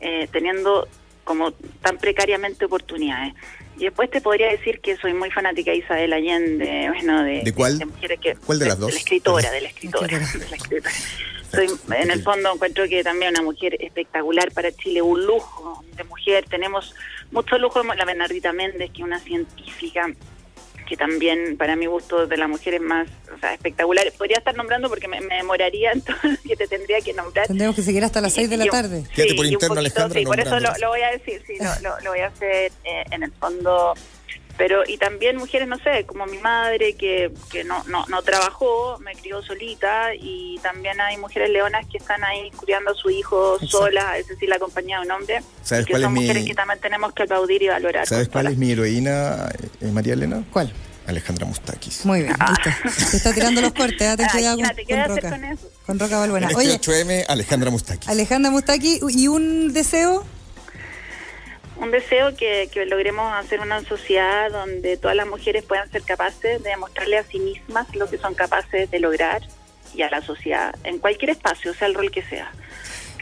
eh, teniendo como tan precariamente oportunidades. Y después te podría decir que soy muy fanática de Isabel Allende, bueno, de, ¿De cuál? mujeres que, ¿Cuál de las dos? la escritora, de la escritora. escritora. de la escritora. Soy, en el fondo encuentro que también una mujer espectacular para Chile, un lujo de mujer. Tenemos mucho lujo, la Bernardita Méndez, que es una científica que también para mi gusto de las mujeres más o sea, espectaculares. Podría estar nombrando porque me, me demoraría en todo lo que te tendría que nombrar. Tendremos que seguir hasta las 6 de la tarde. Quédate por interno, poquito, Alejandra, Sí, por eso lo, lo voy a decir, sí, lo, lo- lo voy a hacer eh, en el fondo. Pero, y también mujeres, no sé, como mi madre que, que no, no, no trabajó, me crió solita, y también hay mujeres leonas que están ahí criando a su hijo Exacto. solas, es decir, la compañía de un hombre, ¿Sabes que cuál son es mi- mujeres que también tenemos que aplaudir y valorar. ¿Sabes cuál es mi heroína, eh, María Elena? ¿Cuál? Alejandra Mustakis. Muy bien, listo. Te está tirando los cortes, ¿ah? ten cuidado con, imagínate, ¿qué voy a con hacer Roca. con eso? Con Roca Balbuena. En Oye, este 8M, Alejandra Mustakis. Alejandra Mustaki, ¿y un deseo? Un deseo que, logremos hacer una sociedad donde todas las mujeres puedan ser capaces de demostrarle a sí mismas lo que son capaces de lograr y a la sociedad en cualquier espacio, sea el rol que sea.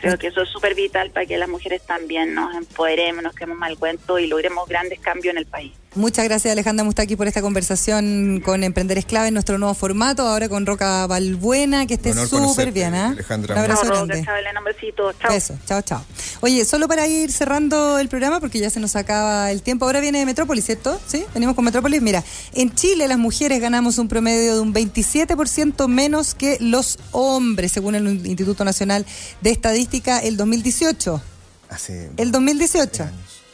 Creo que eso es súper vital para que las mujeres también nos empoderemos, nos quedemos mal cuento y logremos grandes cambios en el país. Muchas gracias Alejandra Mustaki por esta conversación con Emprender es clave en nuestro nuevo formato, ahora con Roca Balbuena, que esté súper bien, ¿ah? Alejandra. Un abrazo Chao, Roca, grande. chao, Elena, un besito. Chao. Beso, chao, chao. Oye, solo para ir cerrando el programa, porque ya se nos acaba el tiempo, ahora viene Metrópolis, ¿cierto? Sí, venimos con Metrópolis. Mira, en Chile las mujeres ganamos un promedio de un 27% menos que los hombres, según el Instituto Nacional de Estadística, el 2018. Hace El 2018.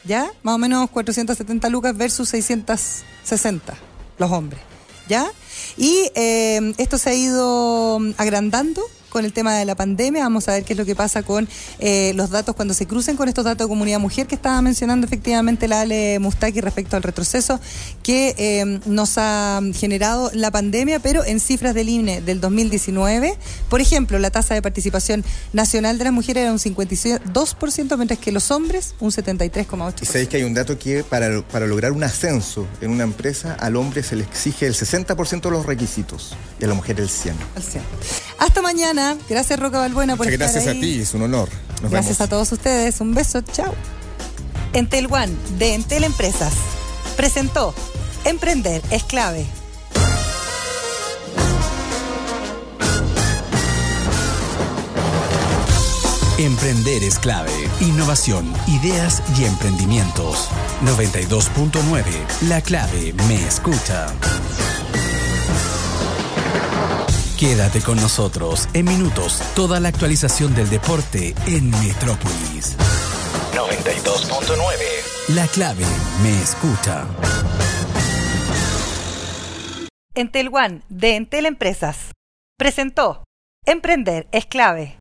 ¿Ya? Más o menos 470 lucas versus 660 los hombres. ¿Ya? Y eh, esto se ha ido agrandando con el tema de la pandemia. Vamos a ver qué es lo que pasa con eh, los datos cuando se crucen con estos datos de comunidad mujer que estaba mencionando efectivamente la Ale Mustaki respecto al retroceso que eh, nos ha generado la pandemia, pero en cifras del INE del 2019, por ejemplo, la tasa de participación nacional de las mujeres era un 52%, mientras que los hombres un 73,8%. Y sabéis que hay un dato que para, para lograr un ascenso en una empresa, al hombre se le exige el 60% de los requisitos y a la mujer el 100%. Al 100. Hasta mañana. Gracias, Roca Balbuena, por Muchas estar gracias ahí. a ti, es un honor. Nos Gracias vemos. a todos ustedes. Un beso. Chao. Entel One de Entel Empresas presentó Emprender es clave. Emprender es clave. Innovación, ideas y emprendimientos. 92.9. La clave me escucha. Quédate con nosotros. En minutos, toda la actualización del deporte en Metrópolis. 92.9. La clave me escucha. Entel One de Entel Empresas presentó Emprender es clave.